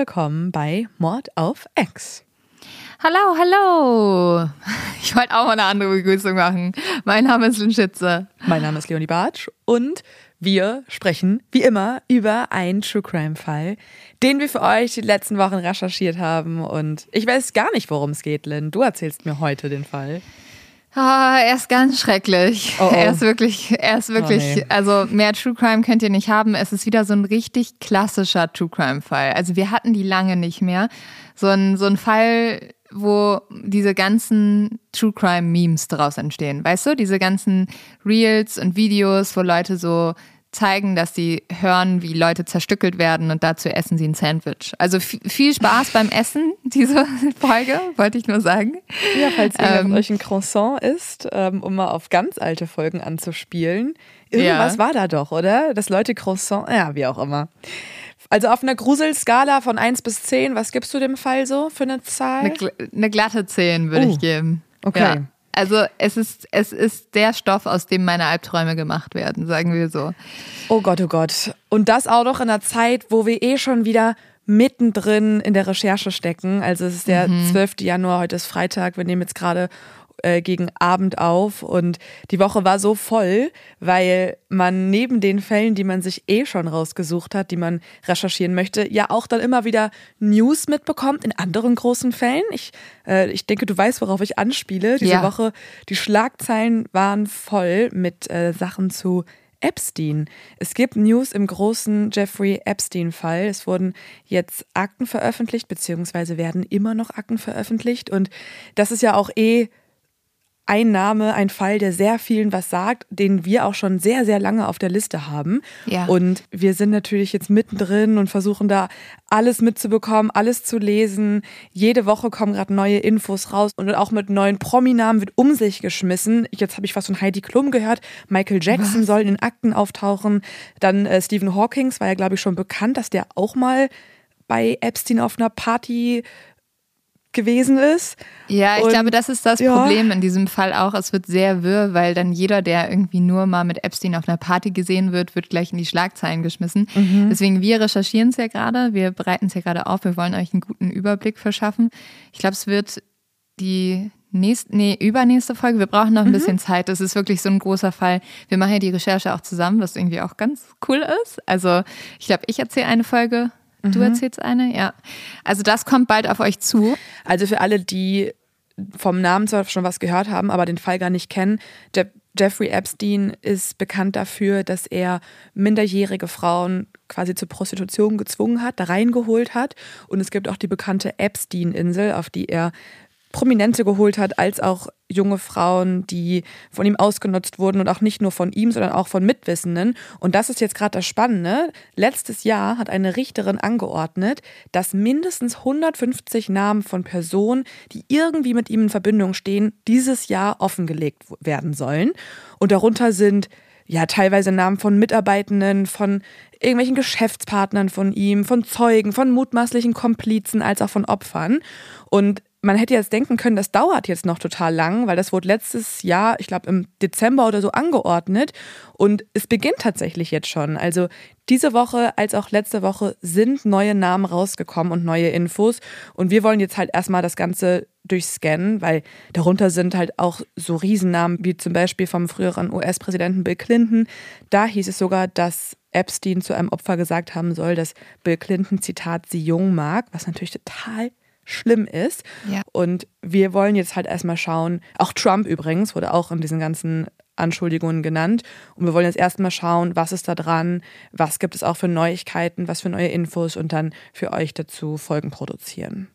Willkommen bei Mord auf Ex. Hallo, hallo. Ich wollte auch mal eine andere Begrüßung machen. Mein Name ist Lynn Schitze. Mein Name ist Leonie Bartsch und wir sprechen wie immer über einen True Crime Fall, den wir für euch die letzten Wochen recherchiert haben. Und ich weiß gar nicht, worum es geht, Lynn. Du erzählst mir heute den Fall. Ah, er ist ganz schrecklich. Oh, oh. Er ist wirklich, er ist wirklich, oh, nee. also mehr True Crime könnt ihr nicht haben. Es ist wieder so ein richtig klassischer True Crime Fall. Also wir hatten die lange nicht mehr. So ein, so ein Fall, wo diese ganzen True Crime Memes daraus entstehen. Weißt du, diese ganzen Reels und Videos, wo Leute so zeigen, dass sie hören, wie Leute zerstückelt werden und dazu essen sie ein Sandwich. Also viel Spaß beim Essen, diese Folge, wollte ich nur sagen. Ja, falls ihr ähm, euch ein Croissant isst, ähm, um mal auf ganz alte Folgen anzuspielen. Irgendwas ja. war da doch, oder? Dass Leute Croissant, ja, wie auch immer. Also auf einer Gruselskala von 1 bis 10, was gibst du dem Fall so für eine Zahl? Eine, eine glatte 10 würde uh, ich geben. Okay. Ja. Also es ist, es ist der Stoff, aus dem meine Albträume gemacht werden, sagen wir so. Oh Gott, oh Gott. Und das auch noch in einer Zeit, wo wir eh schon wieder mittendrin in der Recherche stecken. Also es ist der mhm. 12. Januar, heute ist Freitag, wir nehmen jetzt gerade äh, gegen Abend auf und die Woche war so voll, weil man neben den Fällen, die man sich eh schon rausgesucht hat, die man recherchieren möchte, ja auch dann immer wieder News mitbekommt in anderen großen Fällen. Ich, äh, ich denke, du weißt, worauf ich anspiele. Diese ja. Woche, die Schlagzeilen waren voll mit äh, Sachen zu Epstein. Es gibt News im großen Jeffrey Epstein-Fall. Es wurden jetzt Akten veröffentlicht, beziehungsweise werden immer noch Akten veröffentlicht. Und das ist ja auch eh ein Name, ein Fall, der sehr vielen was sagt, den wir auch schon sehr, sehr lange auf der Liste haben. Ja. Und wir sind natürlich jetzt mittendrin und versuchen da alles mitzubekommen, alles zu lesen. Jede Woche kommen gerade neue Infos raus und auch mit neuen Prominamen wird um sich geschmissen. Jetzt habe ich was von Heidi Klum gehört. Michael Jackson was? soll in Akten auftauchen. Dann äh, Stephen Hawkings war ja, glaube ich, schon bekannt, dass der auch mal bei Epstein auf einer Party gewesen ist. Ja, ich und, glaube, das ist das ja. Problem in diesem Fall auch. Es wird sehr wirr, weil dann jeder, der irgendwie nur mal mit Epstein auf einer Party gesehen wird, wird gleich in die Schlagzeilen geschmissen. Mhm. Deswegen, wir recherchieren es ja gerade, wir bereiten es ja gerade auf, wir wollen euch einen guten Überblick verschaffen. Ich glaube, es wird die nächste, nee, übernächste Folge. Wir brauchen noch ein mhm. bisschen Zeit. Das ist wirklich so ein großer Fall. Wir machen ja die Recherche auch zusammen, was irgendwie auch ganz cool ist. Also, ich glaube, ich erzähle eine Folge Du mhm. erzählst eine, ja. Also das kommt bald auf euch zu. Also für alle, die vom Namen zwar schon was gehört haben, aber den Fall gar nicht kennen, Je Jeffrey Epstein ist bekannt dafür, dass er minderjährige Frauen quasi zur Prostitution gezwungen hat, da reingeholt hat. Und es gibt auch die bekannte Epstein-Insel, auf die er Prominente geholt hat, als auch junge Frauen, die von ihm ausgenutzt wurden und auch nicht nur von ihm, sondern auch von Mitwissenden. Und das ist jetzt gerade das Spannende. Letztes Jahr hat eine Richterin angeordnet, dass mindestens 150 Namen von Personen, die irgendwie mit ihm in Verbindung stehen, dieses Jahr offengelegt werden sollen. Und darunter sind ja teilweise Namen von Mitarbeitenden, von irgendwelchen Geschäftspartnern von ihm, von Zeugen, von mutmaßlichen Komplizen als auch von Opfern. Und man hätte jetzt denken können, das dauert jetzt noch total lang, weil das wurde letztes Jahr, ich glaube im Dezember oder so angeordnet und es beginnt tatsächlich jetzt schon. Also diese Woche als auch letzte Woche sind neue Namen rausgekommen und neue Infos und wir wollen jetzt halt erstmal das Ganze durchscannen, weil darunter sind halt auch so Riesennamen wie zum Beispiel vom früheren US-Präsidenten Bill Clinton. Da hieß es sogar, dass Epstein zu einem Opfer gesagt haben soll, dass Bill Clinton, Zitat, sie jung mag, was natürlich total schlimm ist. Ja. Und wir wollen jetzt halt erstmal schauen, auch Trump übrigens wurde auch in diesen ganzen Anschuldigungen genannt. Und wir wollen jetzt erstmal schauen, was ist da dran, was gibt es auch für Neuigkeiten, was für neue Infos und dann für euch dazu Folgen produzieren.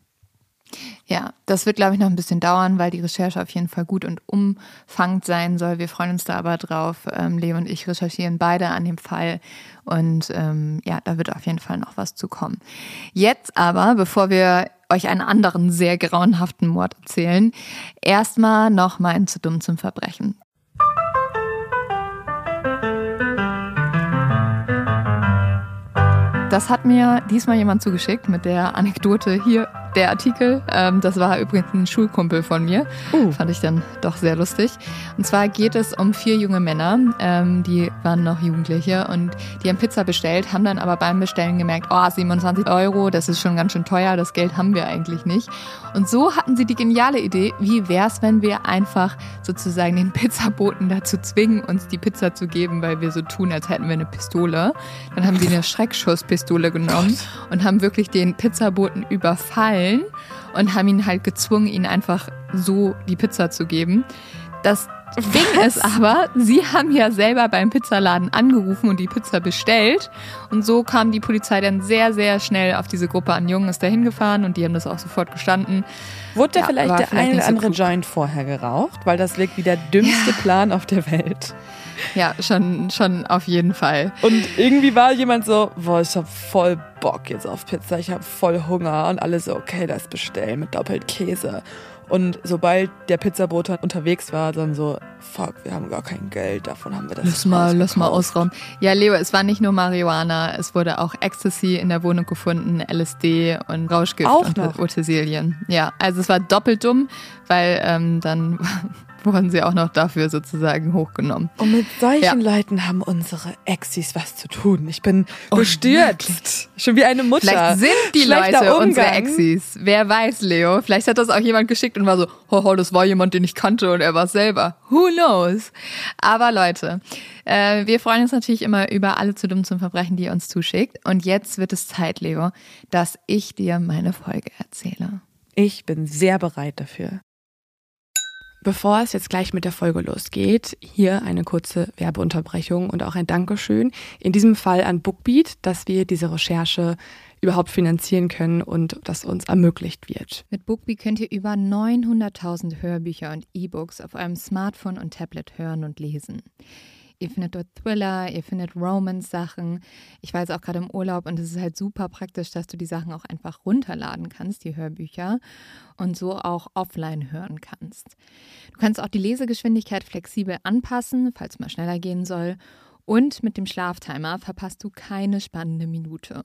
Ja, das wird, glaube ich, noch ein bisschen dauern, weil die Recherche auf jeden Fall gut und umfangend sein soll. Wir freuen uns da aber drauf. Ähm, Leo und ich recherchieren beide an dem Fall. Und ähm, ja, da wird auf jeden Fall noch was zu kommen. Jetzt aber, bevor wir euch einen anderen sehr grauenhaften Mord erzählen, erstmal noch mal ein zu dumm zum Verbrechen. Das hat mir diesmal jemand zugeschickt mit der Anekdote hier der Artikel. Ähm, das war übrigens ein Schulkumpel von mir. Uh. Fand ich dann doch sehr lustig. Und zwar geht es um vier junge Männer, ähm, die waren noch Jugendliche und die haben Pizza bestellt, haben dann aber beim Bestellen gemerkt, oh, 27 Euro, das ist schon ganz schön teuer, das Geld haben wir eigentlich nicht. Und so hatten sie die geniale Idee, wie wäre es, wenn wir einfach sozusagen den Pizzaboten dazu zwingen, uns die Pizza zu geben, weil wir so tun, als hätten wir eine Pistole. Dann haben sie eine Schreckschusspistole genommen oh und haben wirklich den Pizzaboten überfallen und haben ihn halt gezwungen, ihnen einfach so die Pizza zu geben. Das Ding ist aber, sie haben ja selber beim Pizzaladen angerufen und die Pizza bestellt. Und so kam die Polizei dann sehr, sehr schnell auf diese Gruppe an Jungen, ist da hingefahren und die haben das auch sofort gestanden. Wurde da ja, vielleicht der vielleicht eine oder andere so Joint vorher geraucht? Weil das wirkt wie der dümmste ja. Plan auf der Welt. Ja, schon, schon auf jeden Fall. Und irgendwie war jemand so, boah, ich hab voll Bock jetzt auf Pizza, ich hab voll Hunger. Und alle so, okay, das bestellen mit doppelt Käse. Und sobald der Pizzabote unterwegs war, dann so, fuck, wir haben gar kein Geld, davon haben wir das. Lass mal, lass mal ausrauben. Ja, Leo, es war nicht nur Marihuana, es wurde auch Ecstasy in der Wohnung gefunden, LSD und Rauschgift auch und noch. Utensilien. Ja, also es war doppelt dumm, weil ähm, dann wurden sie auch noch dafür sozusagen hochgenommen. Und mit solchen ja. Leuten haben unsere Exis was zu tun. Ich bin oh, bestürzt. Schon wie eine Mutter. Vielleicht sind die Leute Umgang. unsere Exis. Wer weiß, Leo. Vielleicht hat das auch jemand geschickt und war so, hoho, das war jemand, den ich kannte und er war es selber. Who knows? Aber Leute, äh, wir freuen uns natürlich immer über alle zu dumm zum Verbrechen, die ihr uns zuschickt. Und jetzt wird es Zeit, Leo, dass ich dir meine Folge erzähle. Ich bin sehr bereit dafür. Bevor es jetzt gleich mit der Folge losgeht, hier eine kurze Werbeunterbrechung und auch ein Dankeschön. In diesem Fall an Bookbeat, dass wir diese Recherche überhaupt finanzieren können und das uns ermöglicht wird. Mit Bookbeat könnt ihr über 900.000 Hörbücher und E-Books auf eurem Smartphone und Tablet hören und lesen. Ihr findet dort Thriller, ihr findet Romance-Sachen. Ich war jetzt auch gerade im Urlaub und es ist halt super praktisch, dass du die Sachen auch einfach runterladen kannst, die Hörbücher, und so auch offline hören kannst. Du kannst auch die Lesegeschwindigkeit flexibel anpassen, falls mal schneller gehen soll. Und mit dem Schlaftimer verpasst du keine spannende Minute.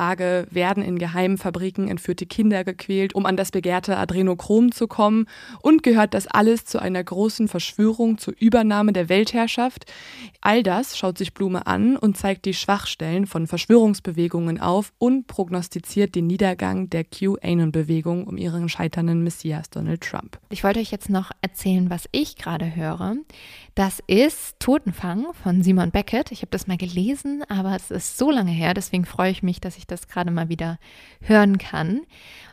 Frage, werden in geheimen Fabriken entführte Kinder gequält, um an das begehrte Adrenochrom zu kommen? Und gehört das alles zu einer großen Verschwörung zur Übernahme der Weltherrschaft? All das schaut sich Blume an und zeigt die Schwachstellen von Verschwörungsbewegungen auf und prognostiziert den Niedergang der QAnon-Bewegung um ihren scheiternden Messias Donald Trump. Ich wollte euch jetzt noch erzählen, was ich gerade höre. Das ist Totenfang von Simon Beckett. Ich habe das mal gelesen, aber es ist so lange her, deswegen freue ich mich, dass ich das gerade mal wieder hören kann.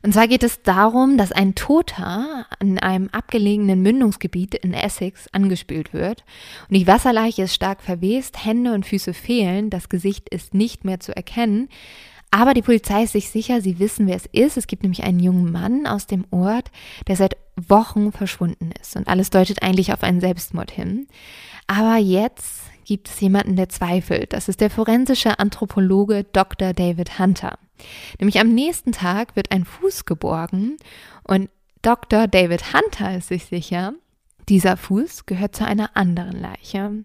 Und zwar geht es darum, dass ein Toter in einem abgelegenen Mündungsgebiet in Essex angespült wird. Und die Wasserleiche ist stark verwest, Hände und Füße fehlen, das Gesicht ist nicht mehr zu erkennen. Aber die Polizei ist sich sicher, sie wissen, wer es ist. Es gibt nämlich einen jungen Mann aus dem Ort, der seit Wochen verschwunden ist. Und alles deutet eigentlich auf einen Selbstmord hin. Aber jetzt gibt es jemanden, der zweifelt. Das ist der forensische Anthropologe Dr. David Hunter. Nämlich am nächsten Tag wird ein Fuß geborgen und Dr. David Hunter ist sich sicher, dieser Fuß gehört zu einer anderen Leiche.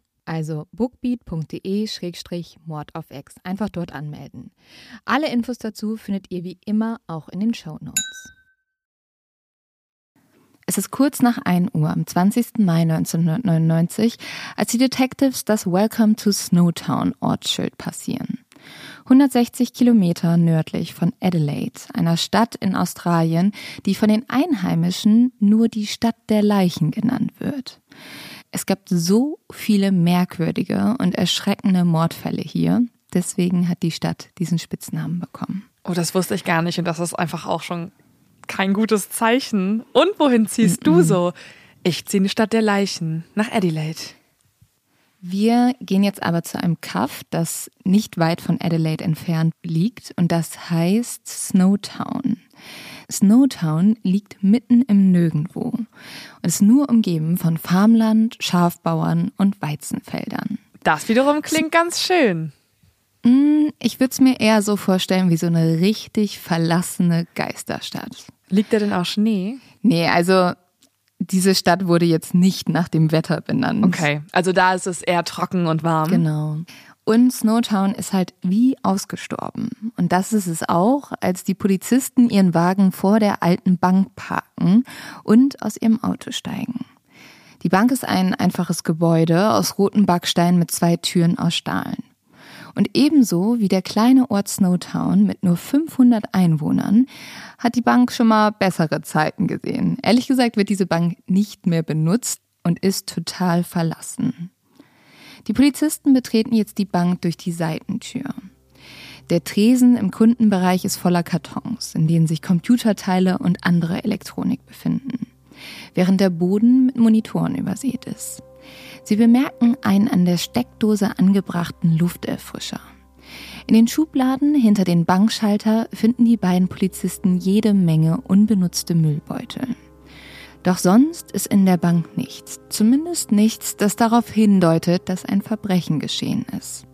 Also bookbeat.de-mord auf X. Einfach dort anmelden. Alle Infos dazu findet ihr wie immer auch in den Show Notes. Es ist kurz nach 1 Uhr am 20. Mai 1999, als die Detectives das Welcome to Snowtown Ortsschild passieren. 160 Kilometer nördlich von Adelaide, einer Stadt in Australien, die von den Einheimischen nur die Stadt der Leichen genannt wird. Es gab so viele merkwürdige und erschreckende Mordfälle hier, deswegen hat die Stadt diesen Spitznamen bekommen. Oh, das wusste ich gar nicht und das ist einfach auch schon kein gutes Zeichen. Und wohin ziehst mm -mm. du so? Ich ziehe in die Stadt der Leichen, nach Adelaide. Wir gehen jetzt aber zu einem Kaff, das nicht weit von Adelaide entfernt liegt und das heißt Snowtown. Snowtown liegt mitten im Nirgendwo und ist nur umgeben von Farmland, Schafbauern und Weizenfeldern. Das wiederum klingt ganz schön. Mm, ich würde es mir eher so vorstellen wie so eine richtig verlassene Geisterstadt. Liegt da denn auch Schnee? Nee, also diese Stadt wurde jetzt nicht nach dem Wetter benannt. Okay, also da ist es eher trocken und warm. Genau. Und Snowtown ist halt wie ausgestorben. Und das ist es auch, als die Polizisten ihren Wagen vor der alten Bank parken und aus ihrem Auto steigen. Die Bank ist ein einfaches Gebäude aus roten Backsteinen mit zwei Türen aus Stahlen. Und ebenso wie der kleine Ort Snowtown mit nur 500 Einwohnern hat die Bank schon mal bessere Zeiten gesehen. Ehrlich gesagt wird diese Bank nicht mehr benutzt und ist total verlassen. Die Polizisten betreten jetzt die Bank durch die Seitentür. Der Tresen im Kundenbereich ist voller Kartons, in denen sich Computerteile und andere Elektronik befinden, während der Boden mit Monitoren übersät ist. Sie bemerken einen an der Steckdose angebrachten Lufterfrischer. In den Schubladen hinter den Bankschalter finden die beiden Polizisten jede Menge unbenutzte Müllbeutel. Doch sonst ist in der Bank nichts, zumindest nichts, das darauf hindeutet, dass ein Verbrechen geschehen ist.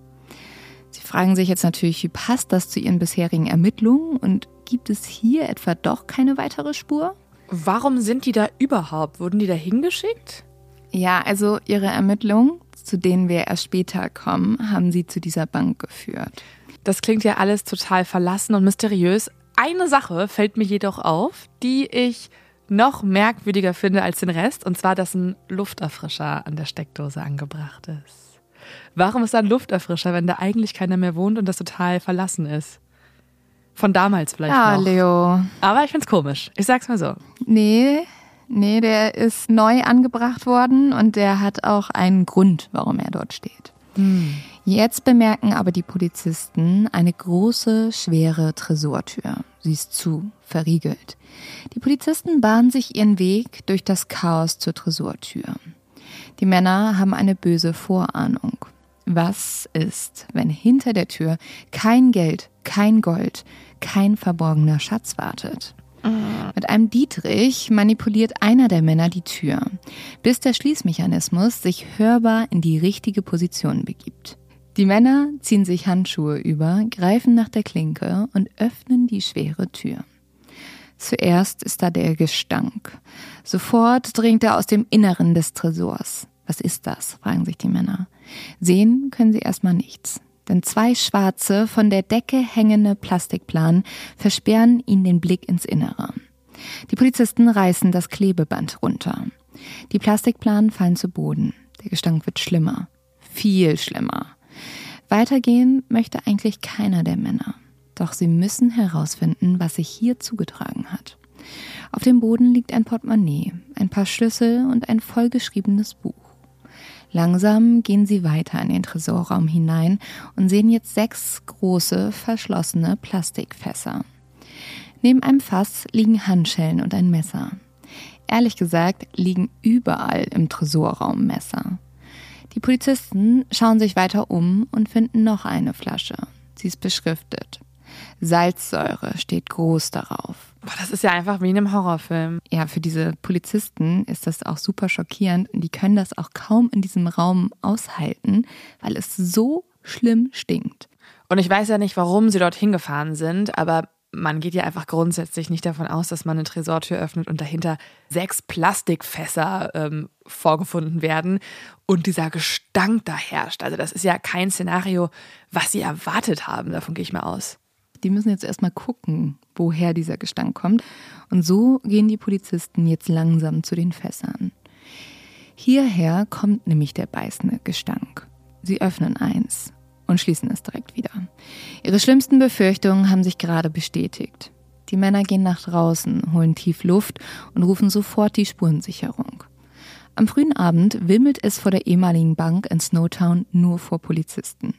Sie fragen sich jetzt natürlich, wie passt das zu ihren bisherigen Ermittlungen und gibt es hier etwa doch keine weitere Spur? Warum sind die da überhaupt? Wurden die da hingeschickt? Ja, also ihre Ermittlungen, zu denen wir erst später kommen, haben sie zu dieser Bank geführt. Das klingt ja alles total verlassen und mysteriös. Eine Sache fällt mir jedoch auf, die ich noch merkwürdiger finde als den Rest, und zwar, dass ein Lufterfrischer an der Steckdose angebracht ist. Warum ist da ein Lufterfrischer, wenn da eigentlich keiner mehr wohnt und das total verlassen ist? Von damals vielleicht ja, noch. Leo. Aber ich find's komisch. Ich sag's mal so. Nee, Nee, der ist neu angebracht worden und der hat auch einen Grund, warum er dort steht. Hm. Jetzt bemerken aber die Polizisten eine große, schwere Tresortür. Sie ist zu, verriegelt. Die Polizisten bahnen sich ihren Weg durch das Chaos zur Tresortür. Die Männer haben eine böse Vorahnung. Was ist, wenn hinter der Tür kein Geld, kein Gold, kein verborgener Schatz wartet? Mit einem Dietrich manipuliert einer der Männer die Tür, bis der Schließmechanismus sich hörbar in die richtige Position begibt. Die Männer ziehen sich Handschuhe über, greifen nach der Klinke und öffnen die schwere Tür. Zuerst ist da der Gestank. Sofort dringt er aus dem Inneren des Tresors. Was ist das? fragen sich die Männer. Sehen können sie erstmal nichts denn zwei schwarze, von der Decke hängende Plastikplanen versperren ihnen den Blick ins Innere. Die Polizisten reißen das Klebeband runter. Die Plastikplanen fallen zu Boden. Der Gestank wird schlimmer. Viel schlimmer. Weitergehen möchte eigentlich keiner der Männer. Doch sie müssen herausfinden, was sich hier zugetragen hat. Auf dem Boden liegt ein Portemonnaie, ein paar Schlüssel und ein vollgeschriebenes Buch. Langsam gehen sie weiter in den Tresorraum hinein und sehen jetzt sechs große, verschlossene Plastikfässer. Neben einem Fass liegen Handschellen und ein Messer. Ehrlich gesagt liegen überall im Tresorraum Messer. Die Polizisten schauen sich weiter um und finden noch eine Flasche. Sie ist beschriftet. Salzsäure steht groß darauf. Boah, das ist ja einfach wie in einem Horrorfilm. Ja, für diese Polizisten ist das auch super schockierend und die können das auch kaum in diesem Raum aushalten, weil es so schlimm stinkt. Und ich weiß ja nicht, warum sie dorthin gefahren sind, aber man geht ja einfach grundsätzlich nicht davon aus, dass man eine Tresortür öffnet und dahinter sechs Plastikfässer ähm, vorgefunden werden und dieser Gestank da herrscht. Also das ist ja kein Szenario, was sie erwartet haben. Davon gehe ich mal aus. Die müssen jetzt erstmal gucken, woher dieser Gestank kommt. Und so gehen die Polizisten jetzt langsam zu den Fässern. Hierher kommt nämlich der beißende Gestank. Sie öffnen eins und schließen es direkt wieder. Ihre schlimmsten Befürchtungen haben sich gerade bestätigt. Die Männer gehen nach draußen, holen tief Luft und rufen sofort die Spurensicherung. Am frühen Abend wimmelt es vor der ehemaligen Bank in Snowtown nur vor Polizisten.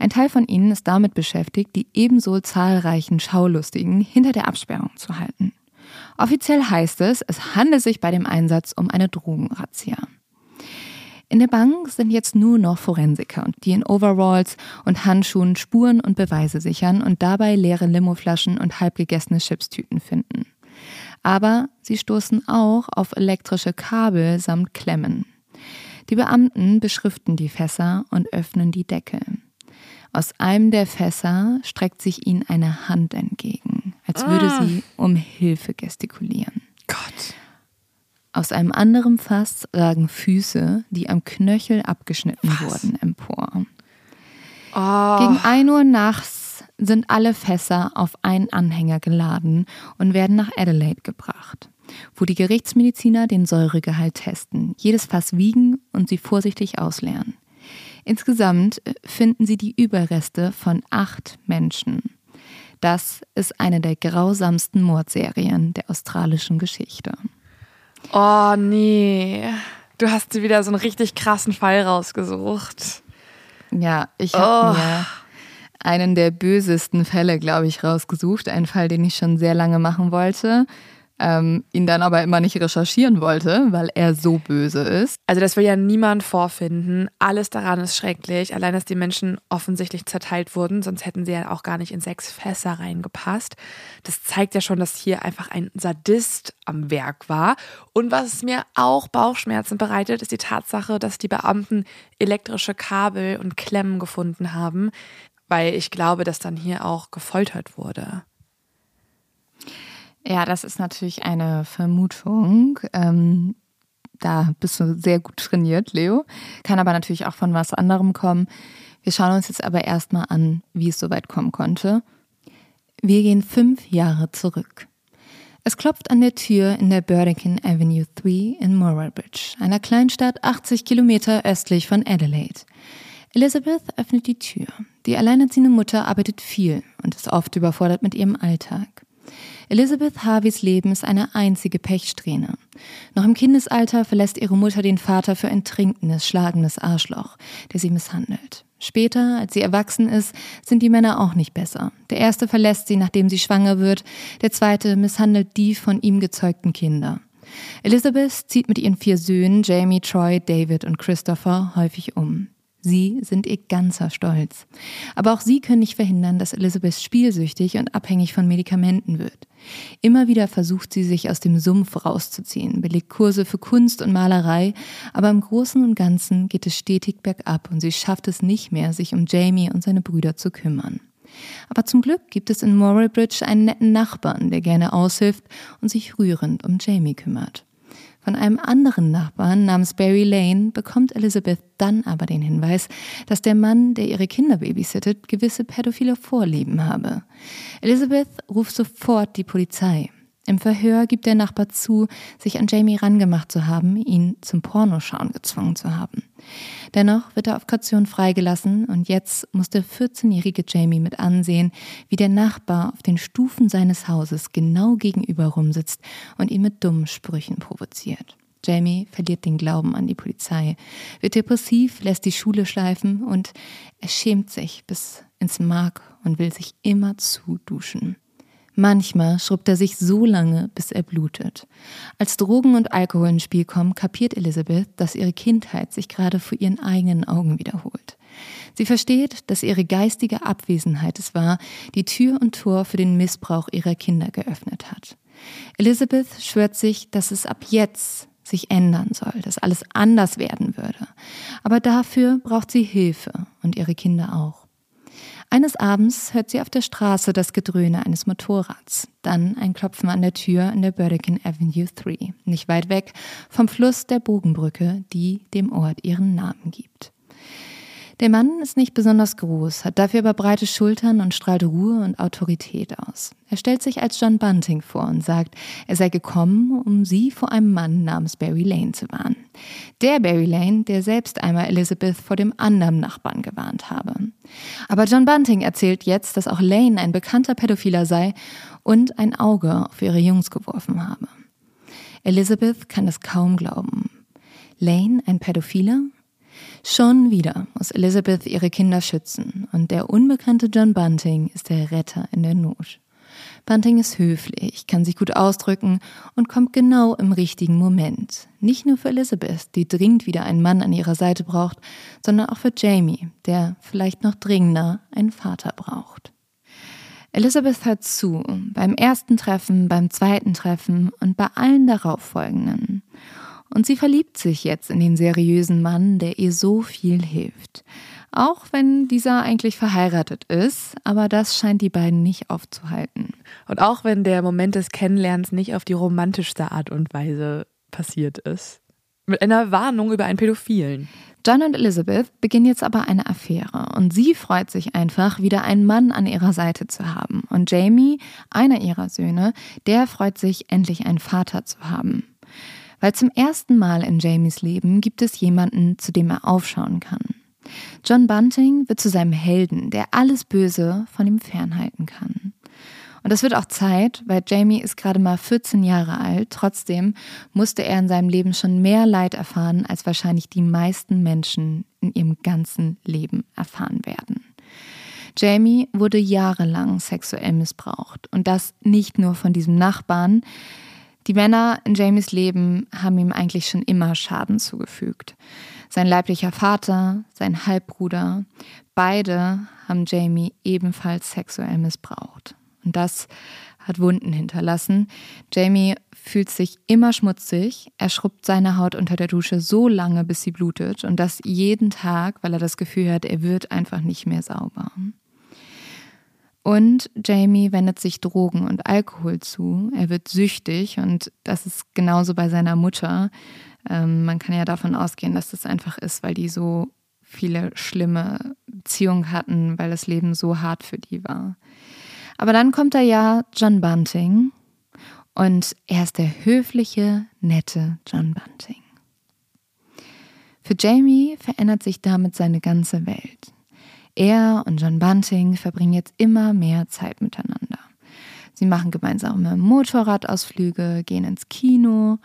Ein Teil von ihnen ist damit beschäftigt, die ebenso zahlreichen Schaulustigen hinter der Absperrung zu halten. Offiziell heißt es, es handelt sich bei dem Einsatz um eine Drogenrazzia. In der Bank sind jetzt nur noch Forensiker, die in Overalls und Handschuhen Spuren und Beweise sichern und dabei leere Limoflaschen und halbgegessene Chipstüten finden aber sie stoßen auch auf elektrische Kabel samt Klemmen. Die Beamten beschriften die Fässer und öffnen die Deckel. Aus einem der Fässer streckt sich ihnen eine Hand entgegen, als würde ah. sie um Hilfe gestikulieren. Gott. Aus einem anderen Fass ragen Füße, die am Knöchel abgeschnitten Was? wurden, empor. Oh. Gegen 1 Uhr nachts sind alle Fässer auf einen Anhänger geladen und werden nach Adelaide gebracht, wo die Gerichtsmediziner den Säuregehalt testen, jedes Fass wiegen und sie vorsichtig ausleeren. Insgesamt äh, finden sie die Überreste von acht Menschen. Das ist eine der grausamsten Mordserien der australischen Geschichte. Oh nee, du hast dir wieder so einen richtig krassen Fall rausgesucht. Ja, ich habe oh. mir einen der bösesten Fälle, glaube ich, rausgesucht. Einen Fall, den ich schon sehr lange machen wollte. Ähm, ihn dann aber immer nicht recherchieren wollte, weil er so böse ist. Also das will ja niemand vorfinden. Alles daran ist schrecklich. Allein, dass die Menschen offensichtlich zerteilt wurden, sonst hätten sie ja auch gar nicht in sechs Fässer reingepasst. Das zeigt ja schon, dass hier einfach ein Sadist am Werk war. Und was mir auch Bauchschmerzen bereitet, ist die Tatsache, dass die Beamten elektrische Kabel und Klemmen gefunden haben weil ich glaube, dass dann hier auch gefoltert wurde. Ja, das ist natürlich eine Vermutung. Ähm, da bist du sehr gut trainiert, Leo. Kann aber natürlich auch von was anderem kommen. Wir schauen uns jetzt aber erstmal an, wie es so weit kommen konnte. Wir gehen fünf Jahre zurück. Es klopft an der Tür in der Burdekin Avenue 3 in Moralbridge, einer Kleinstadt 80 Kilometer östlich von Adelaide. Elizabeth öffnet die Tür. Die alleinerziehende Mutter arbeitet viel und ist oft überfordert mit ihrem Alltag. Elizabeth Harveys Leben ist eine einzige Pechsträhne. Noch im Kindesalter verlässt ihre Mutter den Vater für ein trinkendes, schlagendes Arschloch, der sie misshandelt. Später, als sie erwachsen ist, sind die Männer auch nicht besser. Der erste verlässt sie, nachdem sie schwanger wird, der zweite misshandelt die von ihm gezeugten Kinder. Elizabeth zieht mit ihren vier Söhnen, Jamie, Troy, David und Christopher, häufig um. Sie sind ihr ganzer Stolz. Aber auch sie können nicht verhindern, dass Elizabeth spielsüchtig und abhängig von Medikamenten wird. Immer wieder versucht sie, sich aus dem Sumpf rauszuziehen, belegt Kurse für Kunst und Malerei, aber im Großen und Ganzen geht es stetig bergab und sie schafft es nicht mehr, sich um Jamie und seine Brüder zu kümmern. Aber zum Glück gibt es in Moralbridge einen netten Nachbarn, der gerne aushilft und sich rührend um Jamie kümmert. Von einem anderen Nachbarn namens Barry Lane bekommt Elizabeth dann aber den Hinweis, dass der Mann, der ihre Kinder babysittet, gewisse pädophile Vorlieben habe. Elizabeth ruft sofort die Polizei. Im Verhör gibt der Nachbar zu, sich an Jamie rangemacht zu haben, ihn zum Pornoschauen gezwungen zu haben. Dennoch wird er auf Kaution freigelassen und jetzt muss der 14-jährige Jamie mit ansehen, wie der Nachbar auf den Stufen seines Hauses genau gegenüber rumsitzt und ihn mit dummen Sprüchen provoziert. Jamie verliert den Glauben an die Polizei, wird depressiv, lässt die Schule schleifen und er schämt sich bis ins Mark und will sich immer zuduschen. Manchmal schrubbt er sich so lange, bis er blutet. Als Drogen und Alkohol ins Spiel kommen, kapiert Elizabeth, dass ihre Kindheit sich gerade vor ihren eigenen Augen wiederholt. Sie versteht, dass ihre geistige Abwesenheit es war, die Tür und Tor für den Missbrauch ihrer Kinder geöffnet hat. Elizabeth schwört sich, dass es ab jetzt sich ändern soll, dass alles anders werden würde. Aber dafür braucht sie Hilfe und ihre Kinder auch. Eines Abends hört sie auf der Straße das Gedröhne eines Motorrads, dann ein Klopfen an der Tür in der Burdekin Avenue 3, nicht weit weg vom Fluss der Bogenbrücke, die dem Ort ihren Namen gibt. Der Mann ist nicht besonders groß, hat dafür aber breite Schultern und strahlt Ruhe und Autorität aus. Er stellt sich als John Bunting vor und sagt, er sei gekommen, um sie vor einem Mann namens Barry Lane zu warnen. Der Barry Lane, der selbst einmal Elizabeth vor dem anderen Nachbarn gewarnt habe. Aber John Bunting erzählt jetzt, dass auch Lane ein bekannter Pädophiler sei und ein Auge auf ihre Jungs geworfen habe. Elizabeth kann es kaum glauben. Lane, ein Pädophiler? Schon wieder muss Elizabeth ihre Kinder schützen und der unbekannte John Bunting ist der Retter in der Not. Bunting ist höflich, kann sich gut ausdrücken und kommt genau im richtigen Moment. Nicht nur für Elizabeth, die dringend wieder einen Mann an ihrer Seite braucht, sondern auch für Jamie, der vielleicht noch dringender einen Vater braucht. Elizabeth hört zu, beim ersten Treffen, beim zweiten Treffen und bei allen darauffolgenden. Und sie verliebt sich jetzt in den seriösen Mann, der ihr so viel hilft. Auch wenn dieser eigentlich verheiratet ist, aber das scheint die beiden nicht aufzuhalten. Und auch wenn der Moment des Kennenlernens nicht auf die romantischste Art und Weise passiert ist. Mit einer Warnung über einen Pädophilen. John und Elizabeth beginnen jetzt aber eine Affäre und sie freut sich einfach, wieder einen Mann an ihrer Seite zu haben. Und Jamie, einer ihrer Söhne, der freut sich, endlich einen Vater zu haben. Weil zum ersten Mal in Jamies Leben gibt es jemanden, zu dem er aufschauen kann. John Bunting wird zu seinem Helden, der alles Böse von ihm fernhalten kann. Und das wird auch Zeit, weil Jamie ist gerade mal 14 Jahre alt. Trotzdem musste er in seinem Leben schon mehr Leid erfahren, als wahrscheinlich die meisten Menschen in ihrem ganzen Leben erfahren werden. Jamie wurde jahrelang sexuell missbraucht. Und das nicht nur von diesem Nachbarn, die Männer in Jamies Leben haben ihm eigentlich schon immer Schaden zugefügt. Sein leiblicher Vater, sein Halbbruder, beide haben Jamie ebenfalls sexuell missbraucht. Und das hat Wunden hinterlassen. Jamie fühlt sich immer schmutzig. Er schrubbt seine Haut unter der Dusche so lange, bis sie blutet. Und das jeden Tag, weil er das Gefühl hat, er wird einfach nicht mehr sauber. Und Jamie wendet sich Drogen und Alkohol zu. Er wird süchtig und das ist genauso bei seiner Mutter. Ähm, man kann ja davon ausgehen, dass das einfach ist, weil die so viele schlimme Beziehungen hatten, weil das Leben so hart für die war. Aber dann kommt da ja John Bunting und er ist der höfliche, nette John Bunting. Für Jamie verändert sich damit seine ganze Welt. Er und John Bunting verbringen jetzt immer mehr Zeit miteinander. Sie machen gemeinsame Motorradausflüge, gehen ins Kino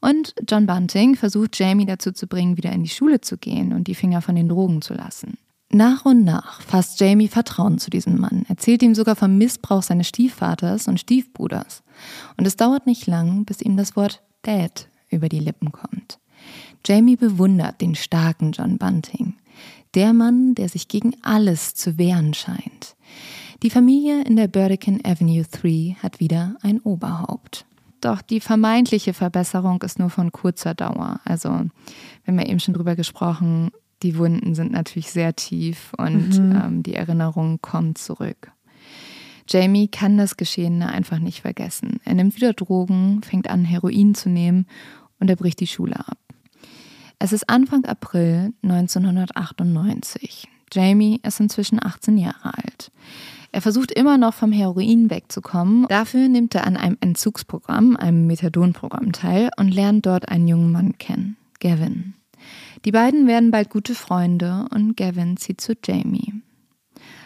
und John Bunting versucht Jamie dazu zu bringen, wieder in die Schule zu gehen und die Finger von den Drogen zu lassen. Nach und nach fasst Jamie Vertrauen zu diesem Mann, erzählt ihm sogar vom Missbrauch seines Stiefvaters und Stiefbruders. Und es dauert nicht lang, bis ihm das Wort Dad über die Lippen kommt. Jamie bewundert den starken John Bunting. Der Mann, der sich gegen alles zu wehren scheint. Die Familie in der Burdekin Avenue 3 hat wieder ein Oberhaupt. Doch die vermeintliche Verbesserung ist nur von kurzer Dauer. Also, wir haben ja eben schon drüber gesprochen, die Wunden sind natürlich sehr tief und mhm. ähm, die Erinnerung kommt zurück. Jamie kann das Geschehene einfach nicht vergessen. Er nimmt wieder Drogen, fängt an, Heroin zu nehmen und er bricht die Schule ab. Es ist Anfang April 1998. Jamie ist inzwischen 18 Jahre alt. Er versucht immer noch vom Heroin wegzukommen. Dafür nimmt er an einem Entzugsprogramm, einem Methadonprogramm teil und lernt dort einen jungen Mann kennen, Gavin. Die beiden werden bald gute Freunde und Gavin zieht zu Jamie.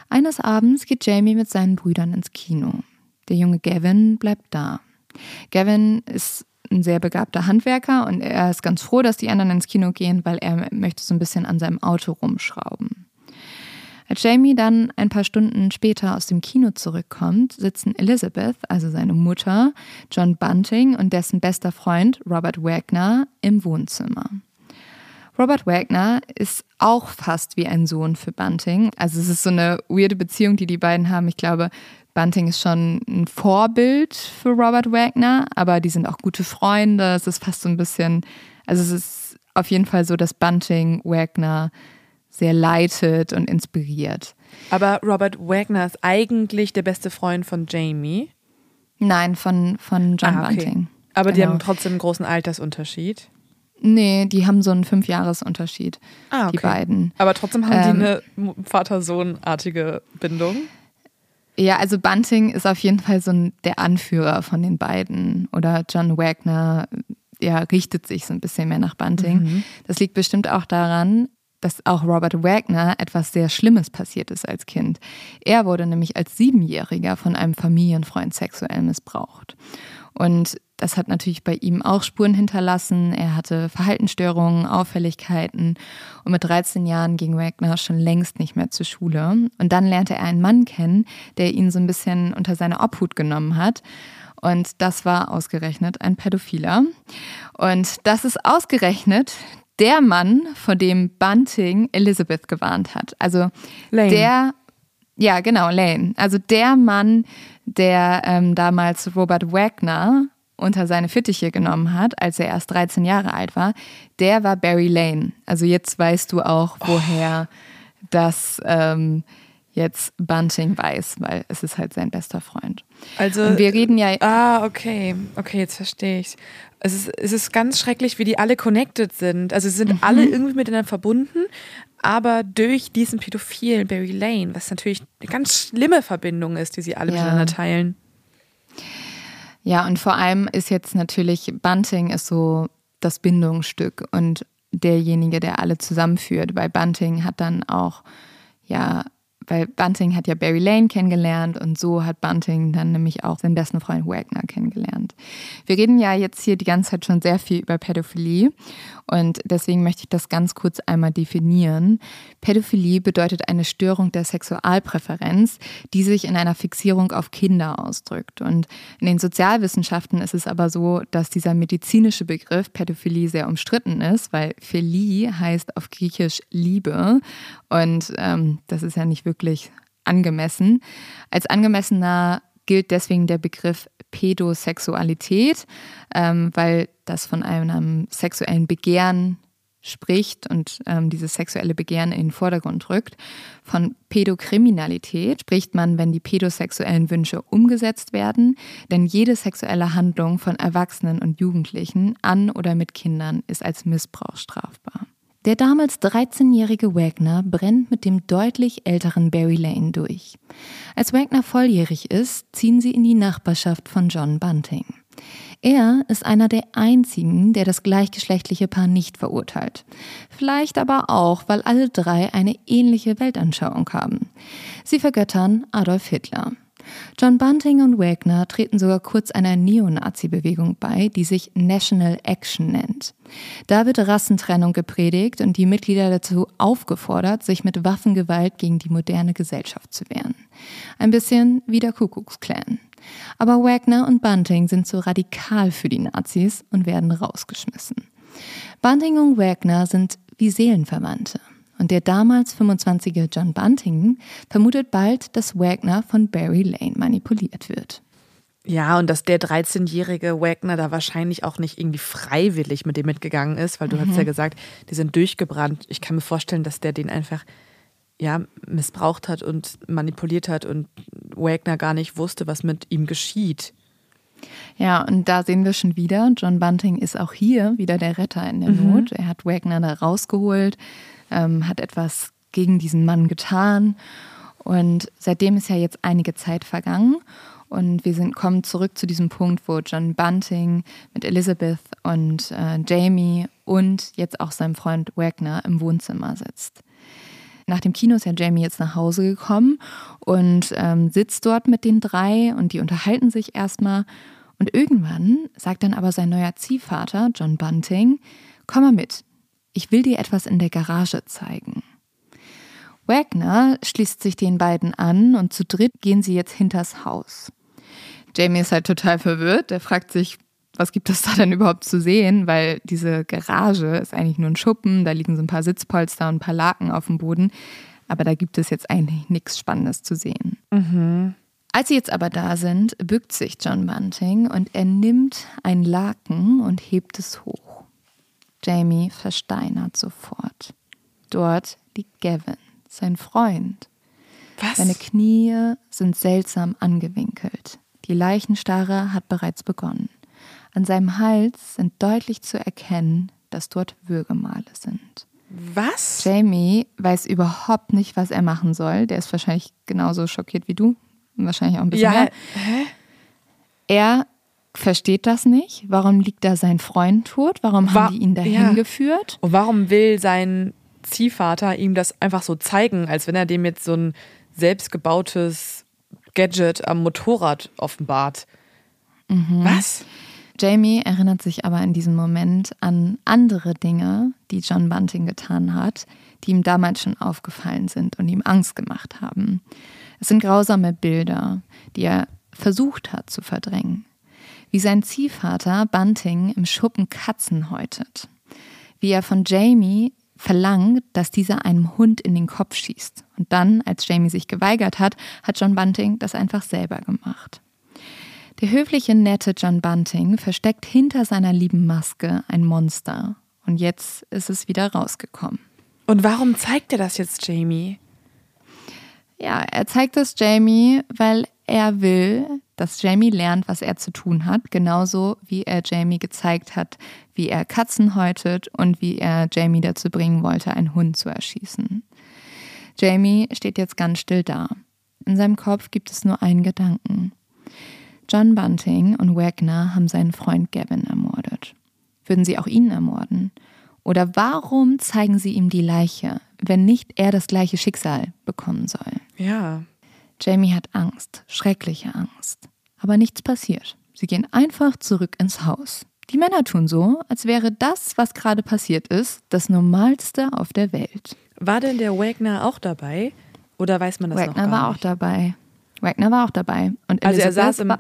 Eines Abends geht Jamie mit seinen Brüdern ins Kino. Der junge Gavin bleibt da. Gavin ist ein sehr begabter Handwerker und er ist ganz froh, dass die anderen ins Kino gehen, weil er möchte so ein bisschen an seinem Auto rumschrauben. Als Jamie dann ein paar Stunden später aus dem Kino zurückkommt, sitzen Elizabeth, also seine Mutter, John Bunting und dessen bester Freund Robert Wagner im Wohnzimmer. Robert Wagner ist auch fast wie ein Sohn für Bunting. Also es ist so eine weirde Beziehung, die die beiden haben. Ich glaube, Bunting ist schon ein Vorbild für Robert Wagner, aber die sind auch gute Freunde. Es ist fast so ein bisschen, also es ist auf jeden Fall so, dass Bunting Wagner sehr leitet und inspiriert. Aber Robert Wagner ist eigentlich der beste Freund von Jamie. Nein, von, von John ah, okay. Bunting. Aber genau. die haben trotzdem einen großen Altersunterschied. Nee, die haben so einen Fünfjahresunterschied, ah, okay. die beiden. Aber trotzdem haben ähm, die eine Vater-Sohn-artige Bindung. Ja, also Bunting ist auf jeden Fall so ein, der Anführer von den beiden. Oder John Wagner ja, richtet sich so ein bisschen mehr nach Bunting. Mhm. Das liegt bestimmt auch daran, dass auch Robert Wagner etwas sehr Schlimmes passiert ist als Kind. Er wurde nämlich als Siebenjähriger von einem Familienfreund sexuell missbraucht. Und das hat natürlich bei ihm auch Spuren hinterlassen. Er hatte Verhaltensstörungen, Auffälligkeiten und mit 13 Jahren ging Wagner schon längst nicht mehr zur Schule. Und dann lernte er einen Mann kennen, der ihn so ein bisschen unter seine Obhut genommen hat. Und das war ausgerechnet ein Pädophiler. Und das ist ausgerechnet der Mann, vor dem Bunting Elizabeth gewarnt hat. Also Lane. der, ja genau, Lane. Also der Mann, der ähm, damals Robert Wagner unter seine Fittiche genommen hat, als er erst 13 Jahre alt war, der war Barry Lane. Also jetzt weißt du auch, woher oh. das ähm, jetzt Bunting weiß, weil es ist halt sein bester Freund. Also Und wir reden ja. Ah, okay, okay, jetzt verstehe ich. Es ist, es ist ganz schrecklich, wie die alle connected sind. Also sie sind mhm. alle irgendwie miteinander verbunden, aber durch diesen Pädophilen Barry Lane, was natürlich eine ganz schlimme Verbindung ist, die sie alle ja. miteinander teilen. Ja, und vor allem ist jetzt natürlich Bunting ist so das Bindungsstück und derjenige, der alle zusammenführt, weil Bunting hat dann auch ja weil Bunting hat ja Barry Lane kennengelernt und so hat Bunting dann nämlich auch seinen besten Freund Wagner kennengelernt. Wir reden ja jetzt hier die ganze Zeit schon sehr viel über Pädophilie und deswegen möchte ich das ganz kurz einmal definieren. Pädophilie bedeutet eine Störung der Sexualpräferenz, die sich in einer Fixierung auf Kinder ausdrückt. Und in den Sozialwissenschaften ist es aber so, dass dieser medizinische Begriff Pädophilie sehr umstritten ist, weil Philie heißt auf Griechisch Liebe und ähm, das ist ja nicht wirklich angemessen. Als angemessener gilt deswegen der Begriff Pädosexualität, ähm, weil das von einem sexuellen Begehren spricht und ähm, dieses sexuelle Begehren in den Vordergrund rückt. Von Pädokriminalität spricht man, wenn die pädosexuellen Wünsche umgesetzt werden, denn jede sexuelle Handlung von Erwachsenen und Jugendlichen an oder mit Kindern ist als Missbrauch strafbar. Der damals 13-jährige Wagner brennt mit dem deutlich älteren Barry Lane durch. Als Wagner volljährig ist, ziehen sie in die Nachbarschaft von John Bunting. Er ist einer der einzigen, der das gleichgeschlechtliche Paar nicht verurteilt. Vielleicht aber auch, weil alle drei eine ähnliche Weltanschauung haben. Sie vergöttern Adolf Hitler. John Bunting und Wagner treten sogar kurz einer Neonazi-Bewegung bei, die sich National Action nennt. Da wird Rassentrennung gepredigt und die Mitglieder dazu aufgefordert, sich mit Waffengewalt gegen die moderne Gesellschaft zu wehren. Ein bisschen wie der Kuckucksklan. Aber Wagner und Bunting sind zu radikal für die Nazis und werden rausgeschmissen. Bunting und Wagner sind wie Seelenverwandte. Und der damals 25-jährige John Bunting vermutet bald, dass Wagner von Barry Lane manipuliert wird. Ja, und dass der 13-jährige Wagner da wahrscheinlich auch nicht irgendwie freiwillig mit dem mitgegangen ist, weil du mhm. hast ja gesagt, die sind durchgebrannt. Ich kann mir vorstellen, dass der den einfach ja, missbraucht hat und manipuliert hat und Wagner gar nicht wusste, was mit ihm geschieht. Ja, und da sehen wir schon wieder, John Bunting ist auch hier wieder der Retter in der mhm. Not. Er hat Wagner da rausgeholt, ähm, hat etwas gegen diesen Mann getan. Und seitdem ist ja jetzt einige Zeit vergangen. Und wir sind, kommen zurück zu diesem Punkt, wo John Bunting mit Elizabeth und äh, Jamie und jetzt auch seinem Freund Wagner im Wohnzimmer sitzt. Nach dem Kino ist ja Jamie jetzt nach Hause gekommen und ähm, sitzt dort mit den drei und die unterhalten sich erstmal. Und irgendwann sagt dann aber sein neuer Ziehvater, John Bunting, komm mal mit, ich will dir etwas in der Garage zeigen. Wagner schließt sich den beiden an und zu dritt gehen sie jetzt hinters Haus. Jamie ist halt total verwirrt. Er fragt sich, was gibt es da denn überhaupt zu sehen? Weil diese Garage ist eigentlich nur ein Schuppen, da liegen so ein paar Sitzpolster und ein paar Laken auf dem Boden. Aber da gibt es jetzt eigentlich nichts Spannendes zu sehen. Mhm. Als sie jetzt aber da sind, bückt sich John Bunting und er nimmt ein Laken und hebt es hoch. Jamie versteinert sofort. Dort liegt Gavin, sein Freund. Was? Seine Knie sind seltsam angewinkelt. Die Leichenstarre hat bereits begonnen. An seinem Hals sind deutlich zu erkennen dass dort Würgemale sind. Was? Jamie weiß überhaupt nicht, was er machen soll. Der ist wahrscheinlich genauso schockiert wie du. Wahrscheinlich auch ein bisschen ja, mehr. Hä? Er versteht das nicht. Warum liegt da sein Freund tot? Warum War, haben die ihn dahin ja. geführt? Und warum will sein Ziehvater ihm das einfach so zeigen, als wenn er dem jetzt so ein selbstgebautes Gadget am Motorrad offenbart? Mhm. Was? Jamie erinnert sich aber in diesem Moment an andere Dinge, die John Bunting getan hat, die ihm damals schon aufgefallen sind und ihm Angst gemacht haben. Es sind grausame Bilder, die er versucht hat zu verdrängen. Wie sein Ziehvater Bunting im Schuppen Katzen häutet. Wie er von Jamie verlangt, dass dieser einem Hund in den Kopf schießt. Und dann, als Jamie sich geweigert hat, hat John Bunting das einfach selber gemacht. Der höfliche, nette John Bunting versteckt hinter seiner lieben Maske ein Monster. Und jetzt ist es wieder rausgekommen. Und warum zeigt er das jetzt Jamie? Ja, er zeigt das Jamie, weil er will, dass Jamie lernt, was er zu tun hat, genauso wie er Jamie gezeigt hat, wie er Katzen häutet und wie er Jamie dazu bringen wollte, einen Hund zu erschießen. Jamie steht jetzt ganz still da. In seinem Kopf gibt es nur einen Gedanken. John Bunting und Wagner haben seinen Freund Gavin ermordet. Würden sie auch ihn ermorden? Oder warum zeigen sie ihm die Leiche, wenn nicht er das gleiche Schicksal bekommen soll? Ja. Jamie hat Angst, schreckliche Angst. Aber nichts passiert. Sie gehen einfach zurück ins Haus. Die Männer tun so, als wäre das, was gerade passiert ist, das Normalste auf der Welt. War denn der Wagner auch dabei? Oder weiß man das Wagner noch gar nicht? war auch dabei. Wagner war auch dabei. Und also er saß im,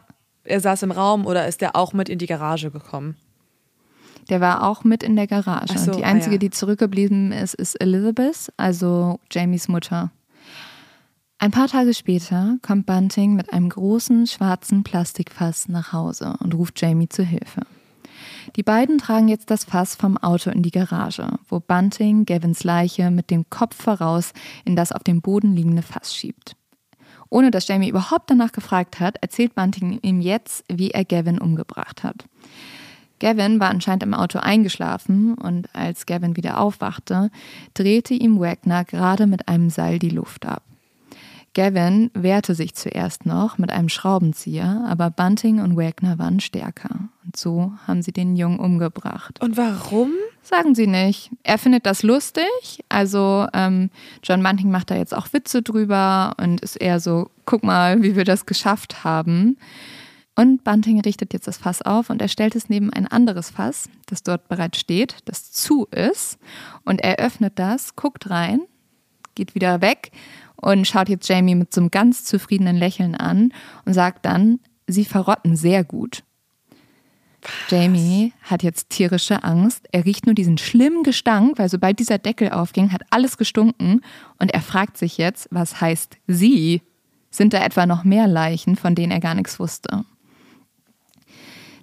er saß im Raum oder ist er auch mit in die Garage gekommen? Der war auch mit in der Garage. So, und die ah einzige, ah ja. die zurückgeblieben ist, ist Elizabeth, also Jamies Mutter. Ein paar Tage später kommt Bunting mit einem großen schwarzen Plastikfass nach Hause und ruft Jamie zu Hilfe. Die beiden tragen jetzt das Fass vom Auto in die Garage, wo Bunting Gavins Leiche mit dem Kopf voraus in das auf dem Boden liegende Fass schiebt. Ohne dass Jamie überhaupt danach gefragt hat, erzählt Bunting ihm jetzt, wie er Gavin umgebracht hat. Gavin war anscheinend im Auto eingeschlafen und als Gavin wieder aufwachte, drehte ihm Wagner gerade mit einem Seil die Luft ab. Gavin wehrte sich zuerst noch mit einem Schraubenzieher, aber Bunting und Wagner waren stärker. Und so haben sie den Jungen umgebracht. Und warum? Sagen sie nicht. Er findet das lustig. Also ähm, John Bunting macht da jetzt auch Witze drüber und ist eher so, guck mal, wie wir das geschafft haben. Und Bunting richtet jetzt das Fass auf und er stellt es neben ein anderes Fass, das dort bereits steht, das zu ist. Und er öffnet das, guckt rein, geht wieder weg und schaut jetzt Jamie mit so einem ganz zufriedenen Lächeln an und sagt dann, sie verrotten sehr gut. Was? Jamie hat jetzt tierische Angst. Er riecht nur diesen schlimmen Gestank, weil sobald dieser Deckel aufging, hat alles gestunken. Und er fragt sich jetzt, was heißt sie? Sind da etwa noch mehr Leichen, von denen er gar nichts wusste?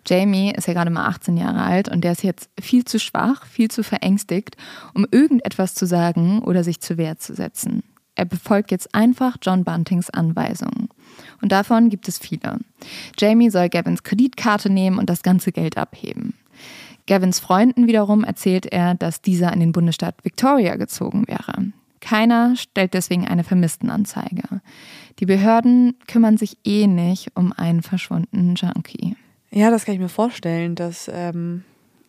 Jamie ist ja gerade mal 18 Jahre alt und der ist jetzt viel zu schwach, viel zu verängstigt, um irgendetwas zu sagen oder sich zur Wehr zu setzen. Er befolgt jetzt einfach John Buntings Anweisungen. Und davon gibt es viele. Jamie soll Gavins Kreditkarte nehmen und das ganze Geld abheben. Gavins Freunden wiederum erzählt er, dass dieser in den Bundesstaat Victoria gezogen wäre. Keiner stellt deswegen eine Vermisstenanzeige. Die Behörden kümmern sich eh nicht um einen verschwundenen Junkie. Ja, das kann ich mir vorstellen, dass ähm,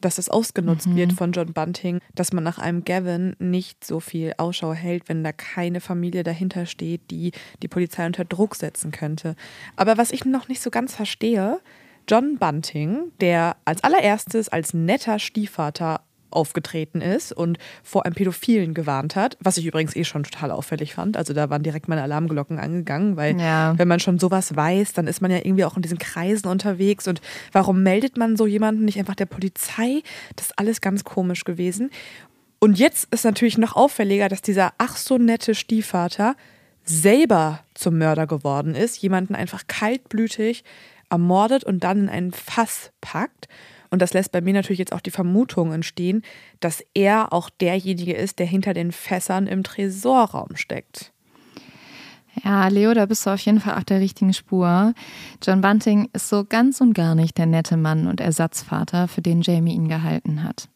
dass das ausgenutzt mhm. wird von John Bunting, dass man nach einem Gavin nicht so viel Ausschau hält, wenn da keine Familie dahinter steht, die die Polizei unter Druck setzen könnte. Aber was ich noch nicht so ganz verstehe, John Bunting, der als allererstes als netter Stiefvater aufgetreten ist und vor einem Pädophilen gewarnt hat, was ich übrigens eh schon total auffällig fand. Also da waren direkt meine Alarmglocken angegangen, weil ja. wenn man schon sowas weiß, dann ist man ja irgendwie auch in diesen Kreisen unterwegs und warum meldet man so jemanden nicht einfach der Polizei? Das ist alles ganz komisch gewesen. Und jetzt ist natürlich noch auffälliger, dass dieser ach so nette Stiefvater selber zum Mörder geworden ist, jemanden einfach kaltblütig ermordet und dann in ein Fass packt. Und das lässt bei mir natürlich jetzt auch die Vermutung entstehen, dass er auch derjenige ist, der hinter den Fässern im Tresorraum steckt. Ja, Leo, da bist du auf jeden Fall auf der richtigen Spur. John Bunting ist so ganz und gar nicht der nette Mann und Ersatzvater, für den Jamie ihn gehalten hat.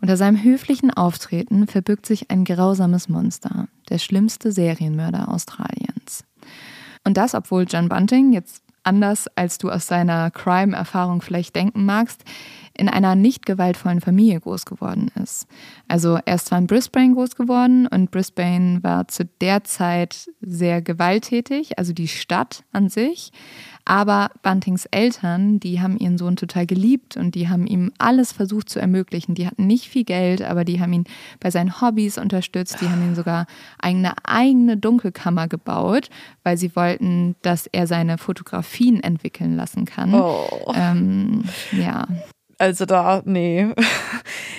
Unter seinem höflichen Auftreten verbirgt sich ein grausames Monster, der schlimmste Serienmörder Australiens. Und das, obwohl John Bunting jetzt anders als du aus seiner Crime-Erfahrung vielleicht denken magst, in einer nicht gewaltvollen Familie groß geworden ist. Also er ist zwar in Brisbane groß geworden und Brisbane war zu der Zeit sehr gewalttätig, also die Stadt an sich, aber Buntings Eltern, die haben ihren Sohn total geliebt und die haben ihm alles versucht zu ermöglichen. Die hatten nicht viel Geld, aber die haben ihn bei seinen Hobbys unterstützt. Die haben ihm sogar eine eigene Dunkelkammer gebaut, weil sie wollten, dass er seine Fotografien entwickeln lassen kann. Oh. Ähm, ja. Also da, nee.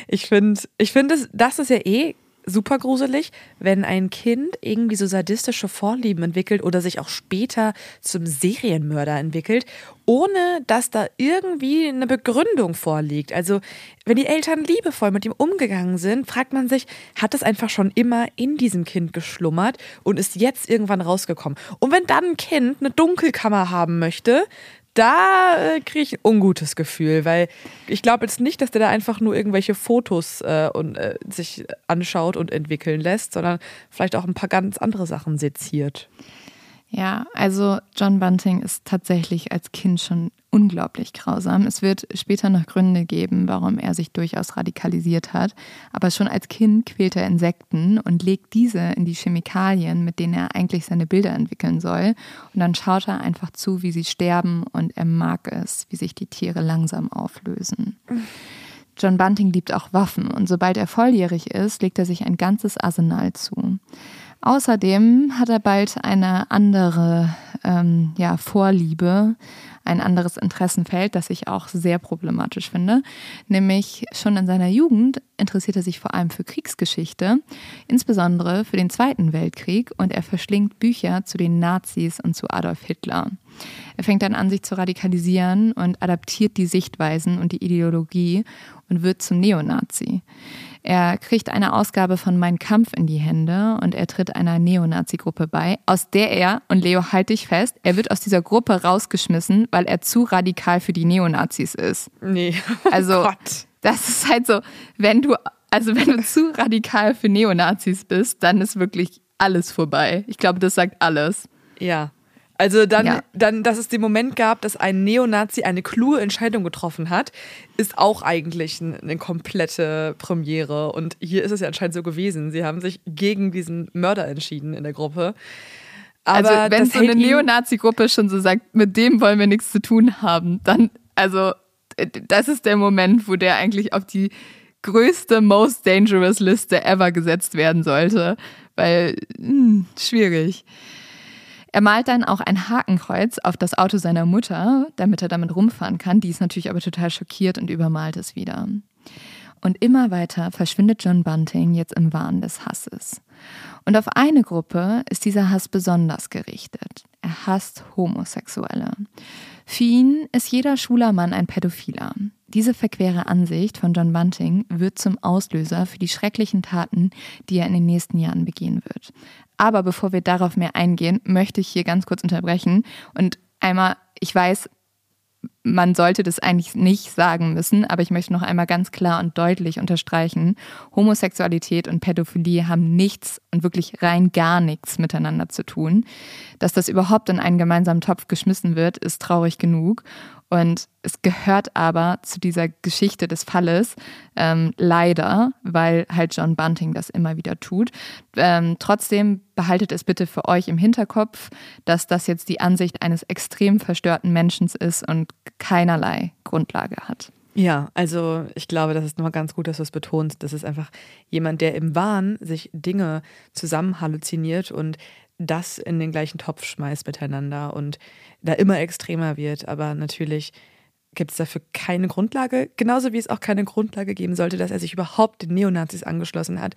Ich finde, ich finde, das ist ja eh super gruselig, wenn ein Kind irgendwie so sadistische Vorlieben entwickelt oder sich auch später zum Serienmörder entwickelt, ohne dass da irgendwie eine Begründung vorliegt. Also, wenn die Eltern liebevoll mit ihm umgegangen sind, fragt man sich, hat es einfach schon immer in diesem Kind geschlummert und ist jetzt irgendwann rausgekommen? Und wenn dann ein Kind eine Dunkelkammer haben möchte, da äh, kriege ich ein ungutes Gefühl, weil ich glaube jetzt nicht, dass der da einfach nur irgendwelche Fotos äh, und, äh, sich anschaut und entwickeln lässt, sondern vielleicht auch ein paar ganz andere Sachen seziert. Ja, also John Bunting ist tatsächlich als Kind schon unglaublich grausam. Es wird später noch Gründe geben, warum er sich durchaus radikalisiert hat. Aber schon als Kind quält er Insekten und legt diese in die Chemikalien, mit denen er eigentlich seine Bilder entwickeln soll. Und dann schaut er einfach zu, wie sie sterben und er mag es, wie sich die Tiere langsam auflösen. John Bunting liebt auch Waffen und sobald er volljährig ist, legt er sich ein ganzes Arsenal zu. Außerdem hat er bald eine andere ähm, ja, Vorliebe, ein anderes Interessenfeld, das ich auch sehr problematisch finde. Nämlich schon in seiner Jugend interessiert er sich vor allem für Kriegsgeschichte, insbesondere für den Zweiten Weltkrieg und er verschlingt Bücher zu den Nazis und zu Adolf Hitler. Er fängt dann an, sich zu radikalisieren und adaptiert die Sichtweisen und die Ideologie und wird zum Neonazi. Er kriegt eine Ausgabe von Mein Kampf in die Hände und er tritt einer Neonazi-Gruppe bei, aus der er, und Leo, halt dich fest, er wird aus dieser Gruppe rausgeschmissen, weil er zu radikal für die Neonazis ist. Nee. Oh also, Gott. das ist halt so, wenn du, also wenn du zu radikal für Neonazis bist, dann ist wirklich alles vorbei. Ich glaube, das sagt alles. Ja. Also dann, ja. dann, dass es den Moment gab, dass ein Neonazi eine kluge Entscheidung getroffen hat, ist auch eigentlich eine komplette Premiere. Und hier ist es ja anscheinend so gewesen. Sie haben sich gegen diesen Mörder entschieden in der Gruppe. Aber also wenn so eine Neonazi-Gruppe schon so sagt, mit dem wollen wir nichts zu tun haben, dann, also das ist der Moment, wo der eigentlich auf die größte Most Dangerous Liste ever gesetzt werden sollte. Weil, mh, hm, schwierig. Er malt dann auch ein Hakenkreuz auf das Auto seiner Mutter, damit er damit rumfahren kann. Die ist natürlich aber total schockiert und übermalt es wieder. Und immer weiter verschwindet John Bunting jetzt im Wahn des Hasses. Und auf eine Gruppe ist dieser Hass besonders gerichtet. Er hasst Homosexuelle. Für ihn ist jeder schwuler Mann ein Pädophiler. Diese verquere Ansicht von John Bunting wird zum Auslöser für die schrecklichen Taten, die er in den nächsten Jahren begehen wird. Aber bevor wir darauf mehr eingehen, möchte ich hier ganz kurz unterbrechen und einmal, ich weiß, man sollte das eigentlich nicht sagen müssen, aber ich möchte noch einmal ganz klar und deutlich unterstreichen, Homosexualität und Pädophilie haben nichts und wirklich rein gar nichts miteinander zu tun. Dass das überhaupt in einen gemeinsamen Topf geschmissen wird, ist traurig genug. Und es gehört aber zu dieser Geschichte des Falles ähm, leider, weil halt John Bunting das immer wieder tut. Ähm, trotzdem behaltet es bitte für euch im Hinterkopf, dass das jetzt die Ansicht eines extrem verstörten Menschen ist und keinerlei Grundlage hat. Ja, also ich glaube, das ist nochmal ganz gut, dass du es betonst. Das ist einfach jemand, der im Wahn sich Dinge zusammen halluziniert und das in den gleichen Topf schmeißt miteinander und da immer extremer wird. Aber natürlich gibt es dafür keine Grundlage, genauso wie es auch keine Grundlage geben sollte, dass er sich überhaupt den Neonazis angeschlossen hat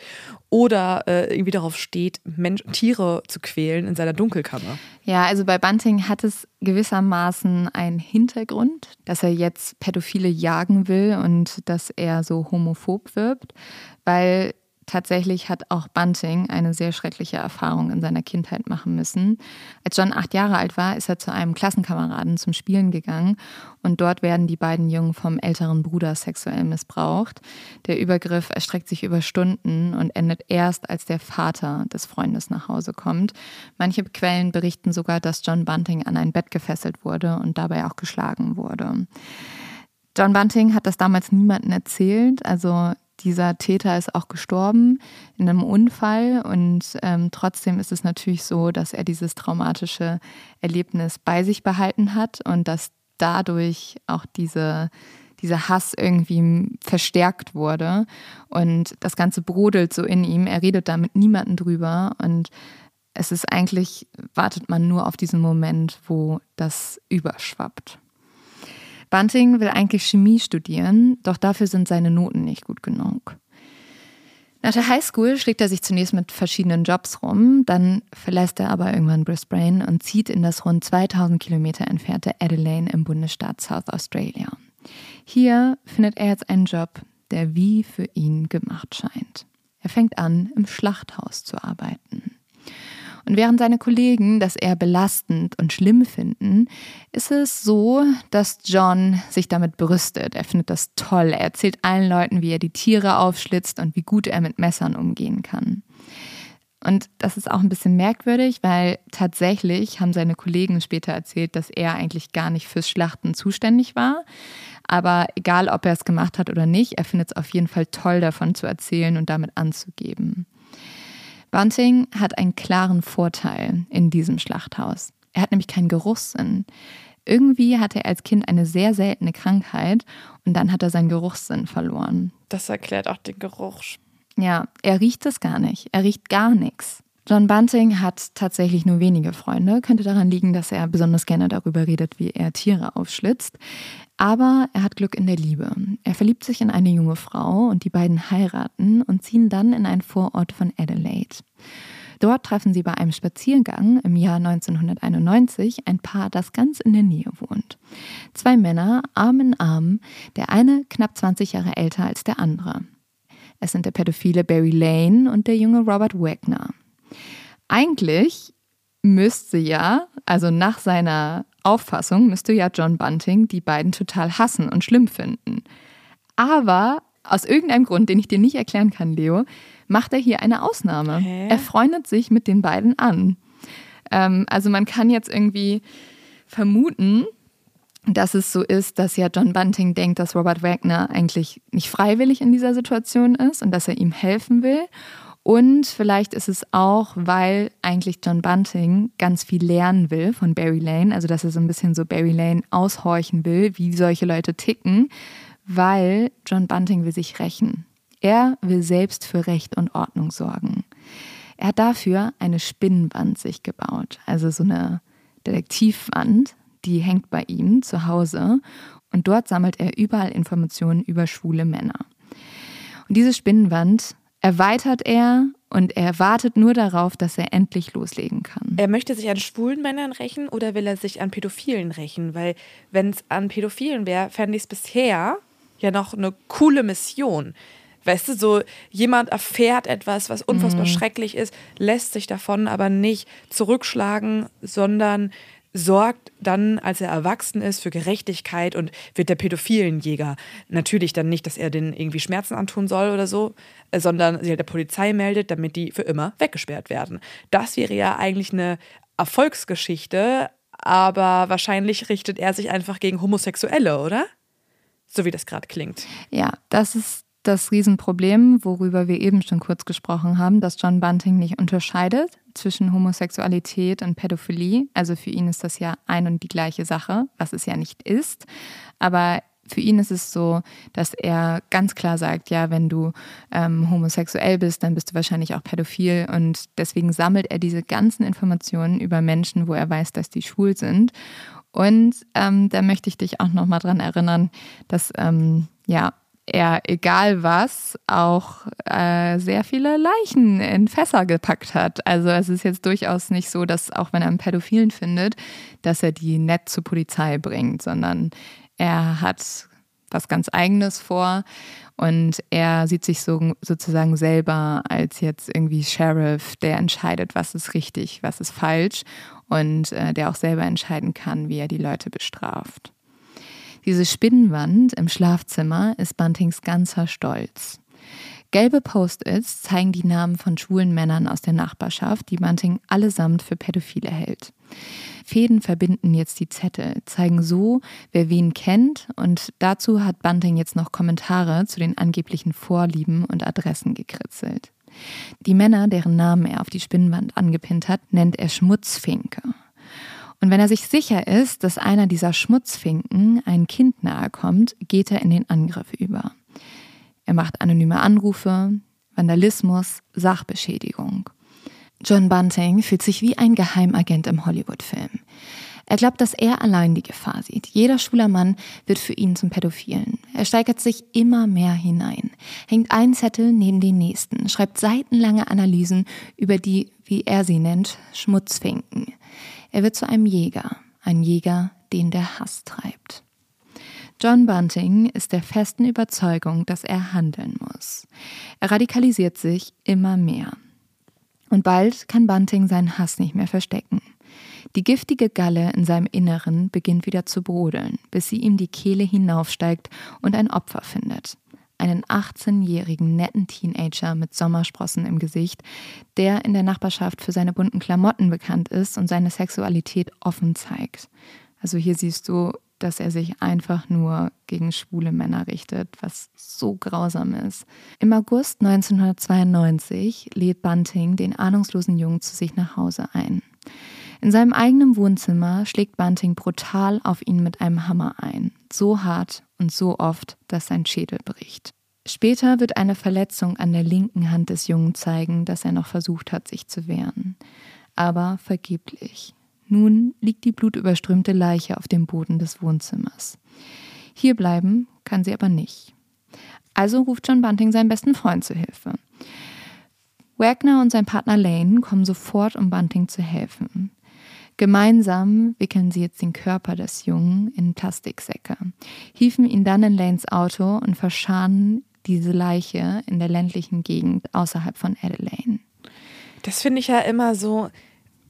oder äh, irgendwie darauf steht, Mensch, Tiere zu quälen in seiner Dunkelkammer. Ja, also bei Bunting hat es gewissermaßen einen Hintergrund, dass er jetzt Pädophile jagen will und dass er so homophob wirbt, weil tatsächlich hat auch Bunting eine sehr schreckliche Erfahrung in seiner Kindheit machen müssen. Als John acht Jahre alt war, ist er zu einem Klassenkameraden zum Spielen gegangen und dort werden die beiden Jungen vom älteren Bruder sexuell missbraucht. Der Übergriff erstreckt sich über Stunden und endet erst, als der Vater des Freundes nach Hause kommt. Manche Quellen berichten sogar, dass John Bunting an ein Bett gefesselt wurde und dabei auch geschlagen wurde. John Bunting hat das damals niemandem erzählt. Also dieser Täter ist auch gestorben in einem Unfall und ähm, trotzdem ist es natürlich so, dass er dieses traumatische Erlebnis bei sich behalten hat und dass dadurch auch diese, dieser Hass irgendwie verstärkt wurde und das Ganze brodelt so in ihm. Er redet da mit niemandem drüber und es ist eigentlich, wartet man nur auf diesen Moment, wo das überschwappt. Bunting will eigentlich Chemie studieren, doch dafür sind seine Noten nicht gut genug. Nach der Highschool schlägt er sich zunächst mit verschiedenen Jobs rum, dann verlässt er aber irgendwann Brisbane und zieht in das rund 2000 Kilometer entfernte Adelaide im Bundesstaat South Australia. Hier findet er jetzt einen Job, der wie für ihn gemacht scheint. Er fängt an, im Schlachthaus zu arbeiten. Und während seine Kollegen das eher belastend und schlimm finden, ist es so, dass John sich damit brüstet. Er findet das toll. Er erzählt allen Leuten, wie er die Tiere aufschlitzt und wie gut er mit Messern umgehen kann. Und das ist auch ein bisschen merkwürdig, weil tatsächlich haben seine Kollegen später erzählt, dass er eigentlich gar nicht fürs Schlachten zuständig war. Aber egal, ob er es gemacht hat oder nicht, er findet es auf jeden Fall toll, davon zu erzählen und damit anzugeben. Bunting hat einen klaren Vorteil in diesem Schlachthaus. Er hat nämlich keinen Geruchssinn. Irgendwie hatte er als Kind eine sehr seltene Krankheit und dann hat er seinen Geruchssinn verloren. Das erklärt auch den Geruch. Ja, er riecht es gar nicht. Er riecht gar nichts. John Bunting hat tatsächlich nur wenige Freunde. Könnte daran liegen, dass er besonders gerne darüber redet, wie er Tiere aufschlitzt. Aber er hat Glück in der Liebe. Er verliebt sich in eine junge Frau und die beiden heiraten und ziehen dann in einen Vorort von Adelaide. Dort treffen sie bei einem Spaziergang im Jahr 1991 ein Paar, das ganz in der Nähe wohnt. Zwei Männer, Arm in Arm, der eine knapp 20 Jahre älter als der andere. Es sind der pädophile Barry Lane und der junge Robert Wagner. Eigentlich müsste ja, also nach seiner Auffassung müsste ja John Bunting die beiden total hassen und schlimm finden. Aber aus irgendeinem Grund, den ich dir nicht erklären kann, Leo, macht er hier eine Ausnahme. Hä? Er freundet sich mit den beiden an. Ähm, also man kann jetzt irgendwie vermuten, dass es so ist, dass ja John Bunting denkt, dass Robert Wagner eigentlich nicht freiwillig in dieser Situation ist und dass er ihm helfen will. Und vielleicht ist es auch, weil eigentlich John Bunting ganz viel lernen will von Barry Lane, also dass er so ein bisschen so Barry Lane aushorchen will, wie solche Leute ticken, weil John Bunting will sich rächen. Er will selbst für Recht und Ordnung sorgen. Er hat dafür eine Spinnenwand sich gebaut, also so eine Detektivwand, die hängt bei ihm zu Hause und dort sammelt er überall Informationen über schwule Männer. Und diese Spinnenwand erweitert er und er wartet nur darauf, dass er endlich loslegen kann. Er möchte sich an schwulen Männern rächen oder will er sich an Pädophilen rächen? Weil wenn es an Pädophilen wäre, fände ich es bisher ja noch eine coole Mission. Weißt du, so jemand erfährt etwas, was unfassbar mhm. schrecklich ist, lässt sich davon aber nicht zurückschlagen, sondern sorgt dann, als er erwachsen ist, für Gerechtigkeit und wird der pädophilen Jäger. Natürlich dann nicht, dass er den irgendwie Schmerzen antun soll oder so, äh, sondern sie halt der Polizei meldet, damit die für immer weggesperrt werden. Das wäre ja eigentlich eine Erfolgsgeschichte, aber wahrscheinlich richtet er sich einfach gegen Homosexuelle, oder? So wie das gerade klingt. Ja, das ist das Riesenproblem, worüber wir eben schon kurz gesprochen haben, dass John Bunting nicht unterscheidet zwischen Homosexualität und Pädophilie. Also für ihn ist das ja ein und die gleiche Sache, was es ja nicht ist. Aber für ihn ist es so, dass er ganz klar sagt, ja, wenn du ähm, homosexuell bist, dann bist du wahrscheinlich auch pädophil. Und deswegen sammelt er diese ganzen Informationen über Menschen, wo er weiß, dass die schwul sind. Und ähm, da möchte ich dich auch nochmal dran erinnern, dass ähm, ja, er, egal was, auch äh, sehr viele Leichen in Fässer gepackt hat. Also es ist jetzt durchaus nicht so, dass auch wenn er einen Pädophilen findet, dass er die nett zur Polizei bringt, sondern er hat was ganz Eigenes vor. Und er sieht sich so, sozusagen selber als jetzt irgendwie Sheriff, der entscheidet, was ist richtig, was ist falsch und äh, der auch selber entscheiden kann, wie er die Leute bestraft. Diese Spinnenwand im Schlafzimmer ist Buntings ganzer Stolz. Gelbe Post-its zeigen die Namen von schwulen Männern aus der Nachbarschaft, die Bunting allesamt für Pädophile hält. Fäden verbinden jetzt die Zettel, zeigen so, wer wen kennt und dazu hat Bunting jetzt noch Kommentare zu den angeblichen Vorlieben und Adressen gekritzelt. Die Männer, deren Namen er auf die Spinnwand angepinnt hat, nennt er Schmutzfinke. Und wenn er sich sicher ist, dass einer dieser Schmutzfinken ein Kind nahe kommt, geht er in den Angriff über. Er macht anonyme Anrufe, Vandalismus, Sachbeschädigung. John Bunting fühlt sich wie ein Geheimagent im Hollywood-Film. Er glaubt, dass er allein die Gefahr sieht. Jeder schwuler Mann wird für ihn zum Pädophilen. Er steigert sich immer mehr hinein, hängt einen Zettel neben den nächsten, schreibt seitenlange Analysen über die, wie er sie nennt, Schmutzfinken. Er wird zu einem Jäger, ein Jäger, den der Hass treibt. John Bunting ist der festen Überzeugung, dass er handeln muss. Er radikalisiert sich immer mehr. Und bald kann Bunting seinen Hass nicht mehr verstecken. Die giftige Galle in seinem Inneren beginnt wieder zu brodeln, bis sie ihm die Kehle hinaufsteigt und ein Opfer findet. Einen 18-jährigen netten Teenager mit Sommersprossen im Gesicht, der in der Nachbarschaft für seine bunten Klamotten bekannt ist und seine Sexualität offen zeigt. Also hier siehst du dass er sich einfach nur gegen schwule Männer richtet, was so grausam ist. Im August 1992 lädt Bunting den ahnungslosen Jungen zu sich nach Hause ein. In seinem eigenen Wohnzimmer schlägt Bunting brutal auf ihn mit einem Hammer ein, so hart und so oft, dass sein Schädel bricht. Später wird eine Verletzung an der linken Hand des Jungen zeigen, dass er noch versucht hat, sich zu wehren. Aber vergeblich. Nun liegt die blutüberströmte Leiche auf dem Boden des Wohnzimmers. Hier bleiben kann sie aber nicht. Also ruft John Bunting seinen besten Freund zu Hilfe. Wagner und sein Partner Lane kommen sofort, um Bunting zu helfen. Gemeinsam wickeln sie jetzt den Körper des Jungen in Plastiksäcke, hieven ihn dann in Lanes Auto und verscharren diese Leiche in der ländlichen Gegend außerhalb von Adelaide. Das finde ich ja immer so,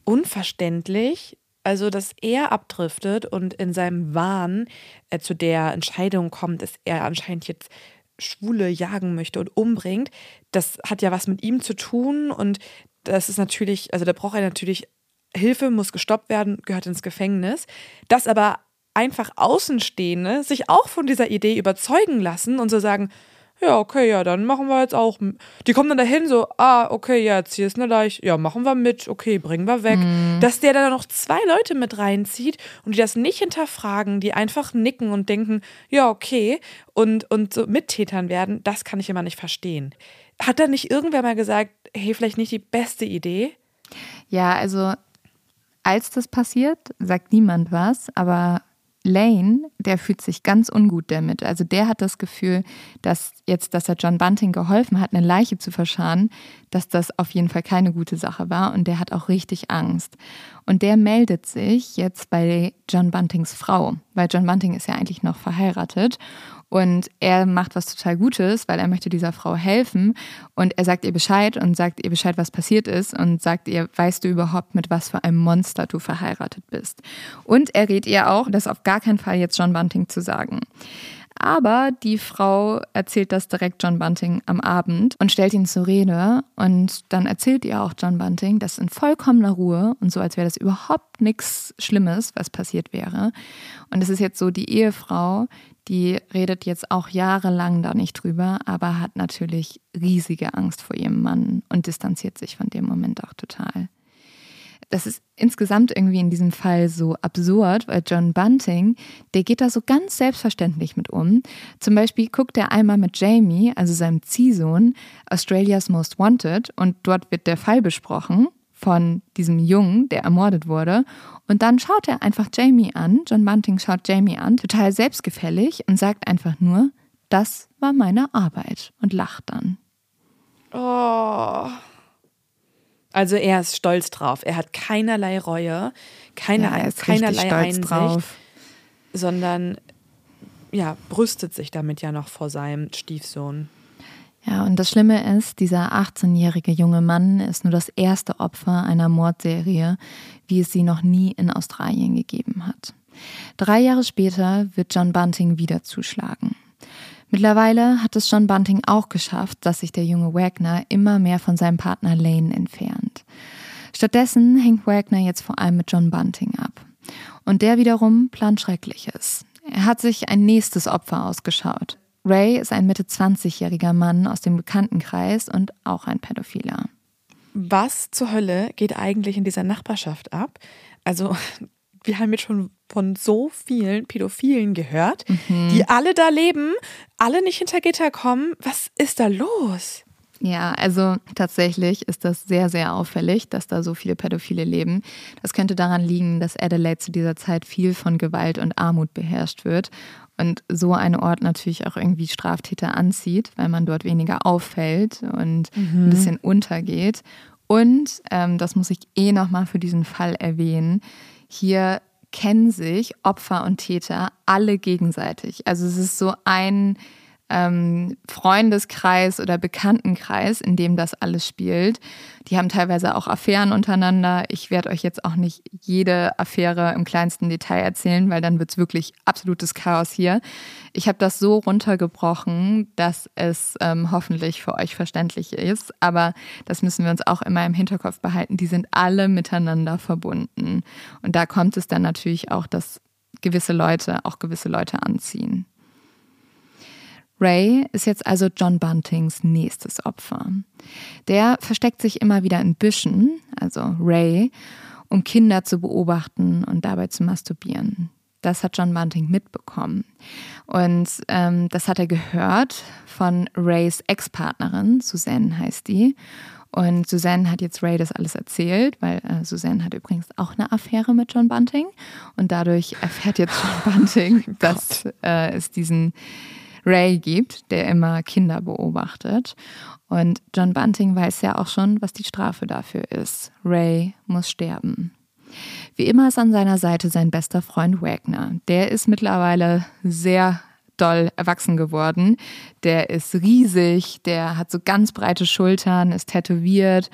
unverständlich. Also, dass er abdriftet und in seinem Wahn äh, zu der Entscheidung kommt, dass er anscheinend jetzt Schwule jagen möchte und umbringt, das hat ja was mit ihm zu tun und das ist natürlich, also da braucht er natürlich Hilfe, muss gestoppt werden, gehört ins Gefängnis. Das aber einfach Außenstehende sich auch von dieser Idee überzeugen lassen und so sagen, ja, okay, ja, dann machen wir jetzt auch. Die kommen dann dahin so, ah, okay, ja, jetzt hier ist eine Leiche, ja, machen wir mit, okay, bringen wir weg. Mhm. Dass der dann noch zwei Leute mit reinzieht und die das nicht hinterfragen, die einfach nicken und denken, ja, okay, und, und so Mittätern werden, das kann ich immer nicht verstehen. Hat da nicht irgendwer mal gesagt, hey, vielleicht nicht die beste Idee? Ja, also als das passiert, sagt niemand was, aber Lane, der fühlt sich ganz ungut damit. Also der hat das Gefühl, dass jetzt, dass er John Bunting geholfen hat, eine Leiche zu verscharen, dass das auf jeden Fall keine gute Sache war und der hat auch richtig Angst. Und der meldet sich jetzt bei John Buntings Frau, weil John Bunting ist ja eigentlich noch verheiratet und er macht was total Gutes, weil er möchte dieser Frau helfen. Und er sagt ihr Bescheid und sagt ihr Bescheid, was passiert ist. Und sagt ihr, weißt du überhaupt, mit was für einem Monster du verheiratet bist. Und er rät ihr auch, das auf gar keinen Fall jetzt John Bunting zu sagen. Aber die Frau erzählt das direkt John Bunting am Abend und stellt ihn zur Rede. Und dann erzählt ihr auch John Bunting, das in vollkommener Ruhe und so, als wäre das überhaupt nichts Schlimmes, was passiert wäre. Und es ist jetzt so, die Ehefrau, die redet jetzt auch jahrelang da nicht drüber, aber hat natürlich riesige Angst vor ihrem Mann und distanziert sich von dem Moment auch total das ist insgesamt irgendwie in diesem Fall so absurd, weil John Bunting, der geht da so ganz selbstverständlich mit um. Zum Beispiel guckt er einmal mit Jamie, also seinem Ziehsohn, Australia's Most Wanted und dort wird der Fall besprochen von diesem Jungen, der ermordet wurde. Und dann schaut er einfach Jamie an, John Bunting schaut Jamie an, total selbstgefällig und sagt einfach nur, das war meine Arbeit und lacht dann. Oh. Also er ist stolz drauf. Er hat keinerlei Reue, keine, ja, keinerlei Einsicht, drauf. sondern ja, brüstet sich damit ja noch vor seinem Stiefsohn. Ja, und das Schlimme ist, dieser 18-jährige junge Mann ist nur das erste Opfer einer Mordserie, wie es sie noch nie in Australien gegeben hat. Drei Jahre später wird John Bunting wieder zuschlagen. Mittlerweile hat es John Bunting auch geschafft, dass sich der junge Wagner immer mehr von seinem Partner Lane entfernt. Stattdessen hängt Wagner jetzt vor allem mit John Bunting ab. Und der wiederum plant Schreckliches. Er hat sich ein nächstes Opfer ausgeschaut. Ray ist ein Mitte 20-jähriger Mann aus dem Bekanntenkreis und auch ein Pädophiler. Was zur Hölle geht eigentlich in dieser Nachbarschaft ab? Also, wir haben jetzt schon von so vielen Pädophilen gehört, mhm. die alle da leben, alle nicht hinter Gitter kommen. Was ist da los? Ja, also tatsächlich ist das sehr, sehr auffällig, dass da so viele Pädophile leben. Das könnte daran liegen, dass Adelaide zu dieser Zeit viel von Gewalt und Armut beherrscht wird und so ein Ort natürlich auch irgendwie Straftäter anzieht, weil man dort weniger auffällt und mhm. ein bisschen untergeht. Und ähm, das muss ich eh nochmal für diesen Fall erwähnen. Hier kennen sich Opfer und Täter alle gegenseitig. Also es ist so ein ähm, Freundeskreis oder Bekanntenkreis, in dem das alles spielt. Die haben teilweise auch Affären untereinander. Ich werde euch jetzt auch nicht jede Affäre im kleinsten Detail erzählen, weil dann wird es wirklich absolutes Chaos hier. Ich habe das so runtergebrochen, dass es ähm, hoffentlich für euch verständlich ist. Aber das müssen wir uns auch immer im Hinterkopf behalten. Die sind alle miteinander verbunden. Und da kommt es dann natürlich auch, dass gewisse Leute auch gewisse Leute anziehen. Ray ist jetzt also John Buntings nächstes Opfer. Der versteckt sich immer wieder in Büschen, also Ray, um Kinder zu beobachten und dabei zu masturbieren. Das hat John Bunting mitbekommen. Und ähm, das hat er gehört von Rays Ex-Partnerin, Suzanne heißt die. Und Suzanne hat jetzt Ray das alles erzählt, weil äh, Suzanne hat übrigens auch eine Affäre mit John Bunting. Und dadurch erfährt jetzt John Bunting, oh dass äh, es diesen Ray gibt, der immer Kinder beobachtet. Und John Bunting weiß ja auch schon, was die Strafe dafür ist. Ray muss sterben. Wie immer ist an seiner Seite sein bester Freund Wagner. Der ist mittlerweile sehr doll erwachsen geworden. Der ist riesig, der hat so ganz breite Schultern, ist tätowiert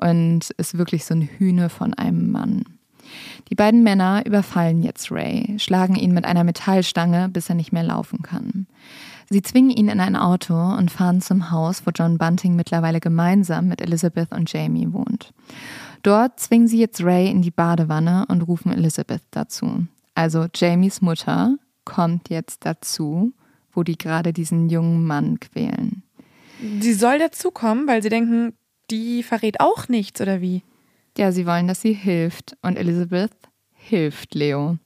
und ist wirklich so eine Hühne von einem Mann. Die beiden Männer überfallen jetzt Ray, schlagen ihn mit einer Metallstange, bis er nicht mehr laufen kann. Sie zwingen ihn in ein Auto und fahren zum Haus, wo John Bunting mittlerweile gemeinsam mit Elizabeth und Jamie wohnt. Dort zwingen sie jetzt Ray in die Badewanne und rufen Elizabeth dazu. Also Jamies Mutter kommt jetzt dazu, wo die gerade diesen jungen Mann quälen. Sie soll dazukommen, weil sie denken, die verrät auch nichts, oder wie? Ja, sie wollen, dass sie hilft. Und Elizabeth hilft Leo.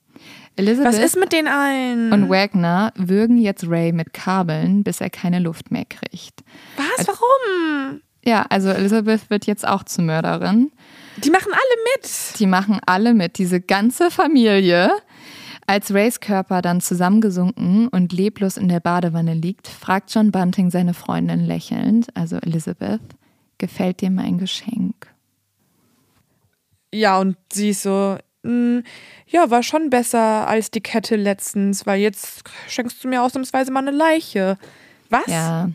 Elizabeth Was ist mit den allen? Und Wagner würgen jetzt Ray mit Kabeln, bis er keine Luft mehr kriegt. Was? Warum? Ja, also Elizabeth wird jetzt auch zur Mörderin. Die machen alle mit. Die machen alle mit, diese ganze Familie. Als Rays Körper dann zusammengesunken und leblos in der Badewanne liegt, fragt John Bunting seine Freundin lächelnd, also Elizabeth, gefällt dir mein Geschenk? Ja, und sie ist so, ja, war schon besser als die Kette letztens, weil jetzt schenkst du mir ausnahmsweise mal eine Leiche. Was? Ja.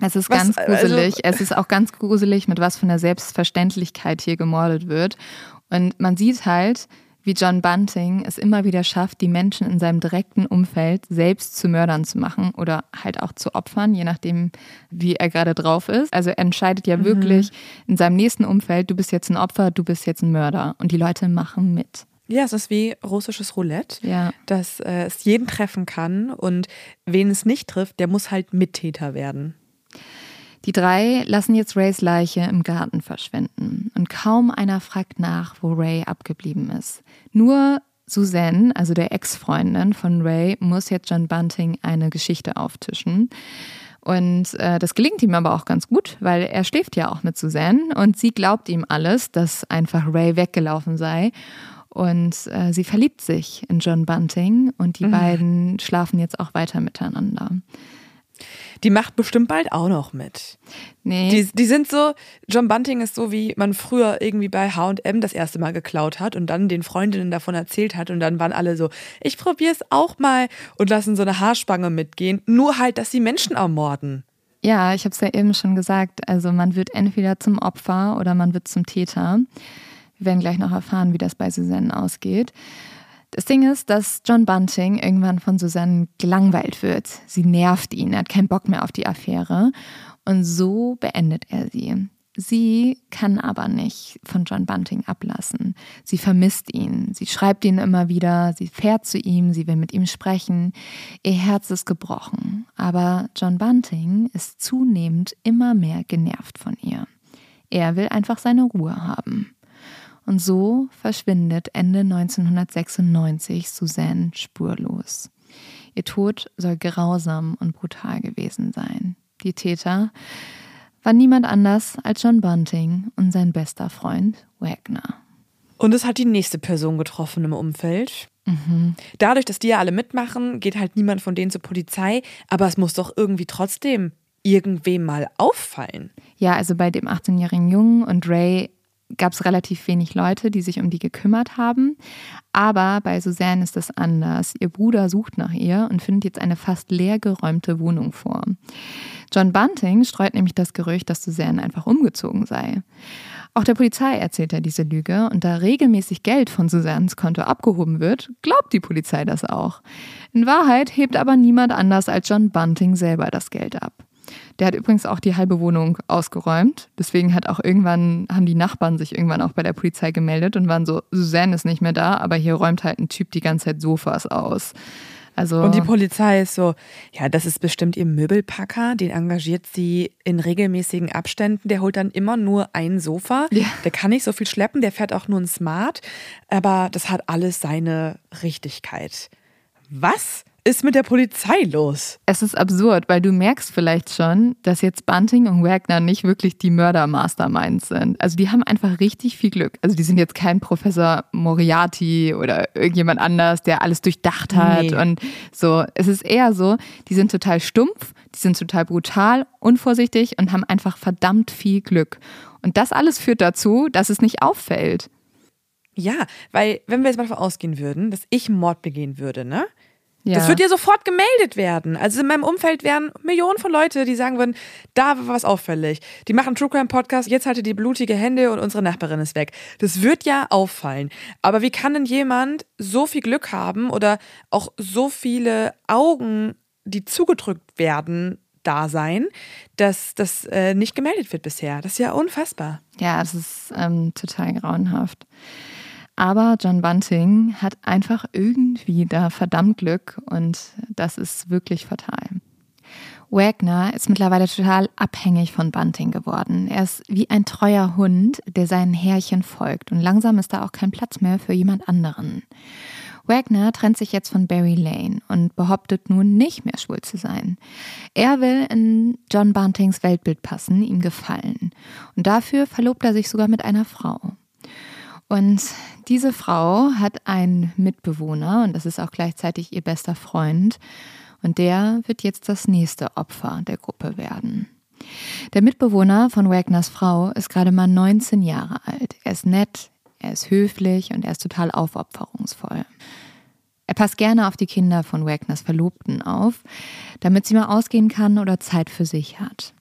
Es ist was, ganz also gruselig. Also, es ist auch ganz gruselig, mit was von der Selbstverständlichkeit hier gemordet wird. Und man sieht halt, wie John Bunting es immer wieder schafft, die Menschen in seinem direkten Umfeld selbst zu Mördern zu machen oder halt auch zu Opfern, je nachdem, wie er gerade drauf ist. Also er entscheidet ja mhm. wirklich in seinem nächsten Umfeld, du bist jetzt ein Opfer, du bist jetzt ein Mörder. Und die Leute machen mit. Ja, es ist wie russisches Roulette, ja. dass äh, es jeden treffen kann und wen es nicht trifft, der muss halt Mittäter werden. Die drei lassen jetzt Rays Leiche im Garten verschwinden und kaum einer fragt nach, wo Ray abgeblieben ist. Nur Suzanne, also der Ex-Freundin von Ray, muss jetzt John Bunting eine Geschichte auftischen. Und äh, das gelingt ihm aber auch ganz gut, weil er schläft ja auch mit Suzanne und sie glaubt ihm alles, dass einfach Ray weggelaufen sei. Und äh, sie verliebt sich in John Bunting und die mhm. beiden schlafen jetzt auch weiter miteinander. Die macht bestimmt bald auch noch mit. Nee. Die, die sind so, John Bunting ist so, wie man früher irgendwie bei HM das erste Mal geklaut hat und dann den Freundinnen davon erzählt hat und dann waren alle so, ich probiere es auch mal und lassen so eine Haarspange mitgehen. Nur halt, dass sie Menschen ermorden. Ja, ich habe es ja eben schon gesagt. Also man wird entweder zum Opfer oder man wird zum Täter. Wir werden gleich noch erfahren, wie das bei Suzanne ausgeht. Das Ding ist, dass John Bunting irgendwann von Susanne gelangweilt wird. Sie nervt ihn, er hat keinen Bock mehr auf die Affäre. Und so beendet er sie. Sie kann aber nicht von John Bunting ablassen. Sie vermisst ihn. Sie schreibt ihn immer wieder. Sie fährt zu ihm. Sie will mit ihm sprechen. Ihr Herz ist gebrochen. Aber John Bunting ist zunehmend immer mehr genervt von ihr. Er will einfach seine Ruhe haben. Und so verschwindet Ende 1996 Suzanne spurlos. Ihr Tod soll grausam und brutal gewesen sein. Die Täter war niemand anders als John Bunting und sein bester Freund Wagner. Und es hat die nächste Person getroffen im Umfeld. Mhm. Dadurch, dass die ja alle mitmachen, geht halt niemand von denen zur Polizei. Aber es muss doch irgendwie trotzdem irgendwem mal auffallen. Ja, also bei dem 18-jährigen Jungen und Ray gab es relativ wenig Leute, die sich um die gekümmert haben. Aber bei Suzanne ist das anders. Ihr Bruder sucht nach ihr und findet jetzt eine fast leergeräumte Wohnung vor. John Bunting streut nämlich das Gerücht, dass Suzanne einfach umgezogen sei. Auch der Polizei erzählt er diese Lüge und da regelmäßig Geld von Suzannes Konto abgehoben wird, glaubt die Polizei das auch. In Wahrheit hebt aber niemand anders als John Bunting selber das Geld ab. Der hat übrigens auch die halbe Wohnung ausgeräumt. Deswegen hat auch irgendwann, haben die Nachbarn sich irgendwann auch bei der Polizei gemeldet und waren so, Suzanne ist nicht mehr da, aber hier räumt halt ein Typ die ganze Zeit Sofas aus. Also und die Polizei ist so, ja, das ist bestimmt ihr Möbelpacker, den engagiert sie in regelmäßigen Abständen. Der holt dann immer nur ein Sofa. Ja. Der kann nicht so viel schleppen, der fährt auch nur ein Smart. Aber das hat alles seine Richtigkeit. Was? Ist mit der Polizei los? Es ist absurd, weil du merkst vielleicht schon, dass jetzt Bunting und Wagner nicht wirklich die Mörder-Masterminds sind. Also die haben einfach richtig viel Glück. Also die sind jetzt kein Professor Moriarty oder irgendjemand anders, der alles durchdacht hat nee. und so. Es ist eher so, die sind total stumpf, die sind total brutal, unvorsichtig und haben einfach verdammt viel Glück. Und das alles führt dazu, dass es nicht auffällt. Ja, weil wenn wir jetzt mal davon ausgehen würden, dass ich Mord begehen würde, ne? Ja. Das wird ja sofort gemeldet werden. Also in meinem Umfeld wären Millionen von Leute, die sagen würden, da war was auffällig. Die machen True Crime Podcast, jetzt hatte die blutige Hände und unsere Nachbarin ist weg. Das wird ja auffallen. Aber wie kann denn jemand so viel Glück haben oder auch so viele Augen, die zugedrückt werden, da sein, dass das äh, nicht gemeldet wird bisher? Das ist ja unfassbar. Ja, das ist ähm, total grauenhaft. Aber John Bunting hat einfach irgendwie da verdammt Glück und das ist wirklich fatal. Wagner ist mittlerweile total abhängig von Bunting geworden. Er ist wie ein treuer Hund, der seinen Härchen folgt und langsam ist da auch kein Platz mehr für jemand anderen. Wagner trennt sich jetzt von Barry Lane und behauptet nun nicht mehr schwul zu sein. Er will in John Buntings Weltbild passen, ihm gefallen. Und dafür verlobt er sich sogar mit einer Frau. Und diese Frau hat einen Mitbewohner und das ist auch gleichzeitig ihr bester Freund. Und der wird jetzt das nächste Opfer der Gruppe werden. Der Mitbewohner von Wagners Frau ist gerade mal 19 Jahre alt. Er ist nett, er ist höflich und er ist total aufopferungsvoll. Er passt gerne auf die Kinder von Wagners Verlobten auf, damit sie mal ausgehen kann oder Zeit für sich hat.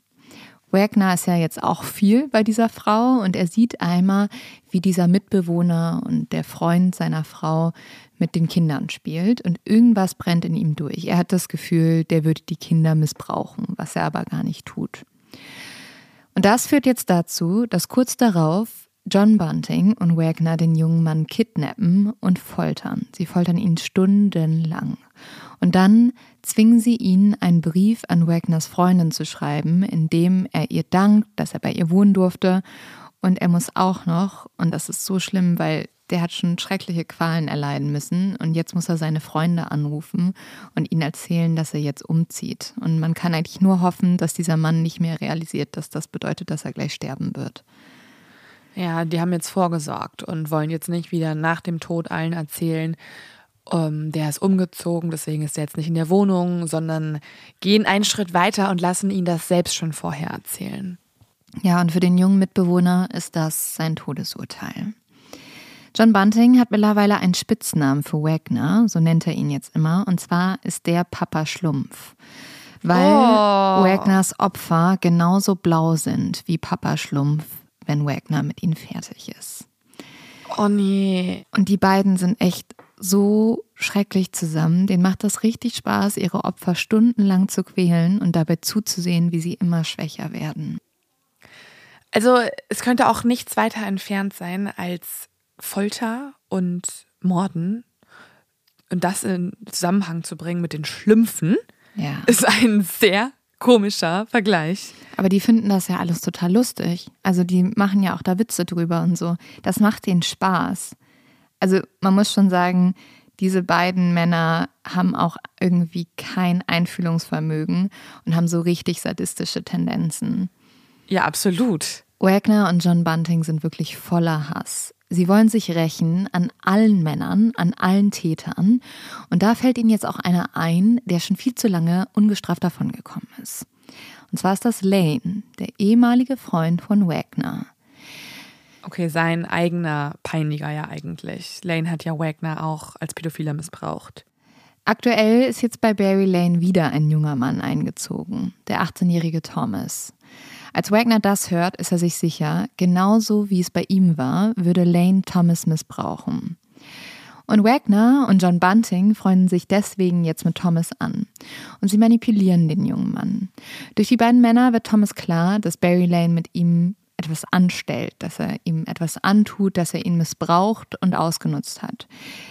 Wagner ist ja jetzt auch viel bei dieser Frau und er sieht einmal, wie dieser Mitbewohner und der Freund seiner Frau mit den Kindern spielt und irgendwas brennt in ihm durch. Er hat das Gefühl, der würde die Kinder missbrauchen, was er aber gar nicht tut. Und das führt jetzt dazu, dass kurz darauf John Bunting und Wagner den jungen Mann kidnappen und foltern. Sie foltern ihn stundenlang. Und dann zwingen sie ihn, einen Brief an Wagners Freundin zu schreiben, in dem er ihr dankt, dass er bei ihr wohnen durfte. Und er muss auch noch, und das ist so schlimm, weil der hat schon schreckliche Qualen erleiden müssen und jetzt muss er seine Freunde anrufen und ihnen erzählen, dass er jetzt umzieht. Und man kann eigentlich nur hoffen, dass dieser Mann nicht mehr realisiert, dass das bedeutet, dass er gleich sterben wird. Ja, die haben jetzt vorgesorgt und wollen jetzt nicht wieder nach dem Tod allen erzählen, Um, ähm, der ist umgezogen, deswegen ist er jetzt nicht in der Wohnung, sondern gehen einen Schritt weiter und lassen ihn das selbst schon vorher erzählen. Ja, und für den jungen Mitbewohner ist das sein Todesurteil. John Bunting hat mittlerweile einen Spitznamen für Wagner, so nennt er ihn jetzt immer, und zwar ist der Papa Schlumpf. Weil oh. Wagners Opfer genauso blau sind wie Papa Schlumpf, wenn Wagner mit ihnen fertig ist. Oh nee. Und die beiden sind echt so schrecklich zusammen. Denen macht das richtig Spaß, ihre Opfer stundenlang zu quälen und dabei zuzusehen, wie sie immer schwächer werden. Also es könnte auch nichts weiter entfernt sein als Folter und Morden. Und das in Zusammenhang zu bringen mit den Schlümpfen, ja. ist ein sehr komischer Vergleich. Aber die finden das ja alles total lustig. Also die machen ja auch da Witze drüber und so. Das macht ihnen Spaß. Also man muss schon sagen, diese beiden Männer haben auch irgendwie kein Einfühlungsvermögen und haben so richtig sadistische Tendenzen. Ja, absolut. Wagner und John Bunting sind wirklich voller Hass. Sie wollen sich rächen an allen Männern, an allen Tätern. Und da fällt ihnen jetzt auch einer ein, der schon viel zu lange ungestraft davongekommen ist. Und zwar ist das Lane, der ehemalige Freund von Wagner. Okay, sein eigener Peiniger ja eigentlich. Lane hat ja Wagner auch als Pädophiler missbraucht. Aktuell ist jetzt bei Barry Lane wieder ein junger Mann eingezogen, der 18-jährige Thomas. Als Wagner das hört, ist er sich sicher, genauso wie es bei ihm war, würde Lane Thomas missbrauchen. Und Wagner und John Bunting freuen sich deswegen jetzt mit Thomas an. Und sie manipulieren den jungen Mann. Durch die beiden Männer wird Thomas klar, dass Barry Lane mit ihm etwas anstellt, dass er ihm etwas antut, dass er ihn missbraucht und ausgenutzt hat.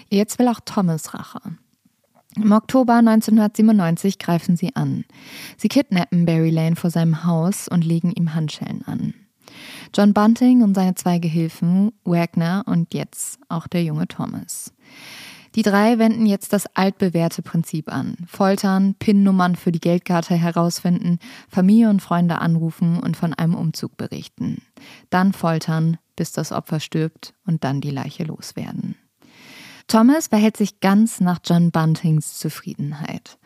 Jetzt will auch Thomas Rache. Im Oktober 1997 greifen sie an. Sie kidnappen Barry Lane vor seinem Haus und legen ihm Handschellen an. John Bunting und seine zwei Gehilfen, Wagner und jetzt auch der junge Thomas. Die drei wenden jetzt das altbewährte Prinzip an. Foltern, PIN-Nummern für die Geldkarte herausfinden, Familie und Freunde anrufen und von einem Umzug berichten. Dann foltern, bis das Opfer stirbt und dann die Leiche loswerden. Thomas verhält sich ganz nach John Buntings Zufriedenheit.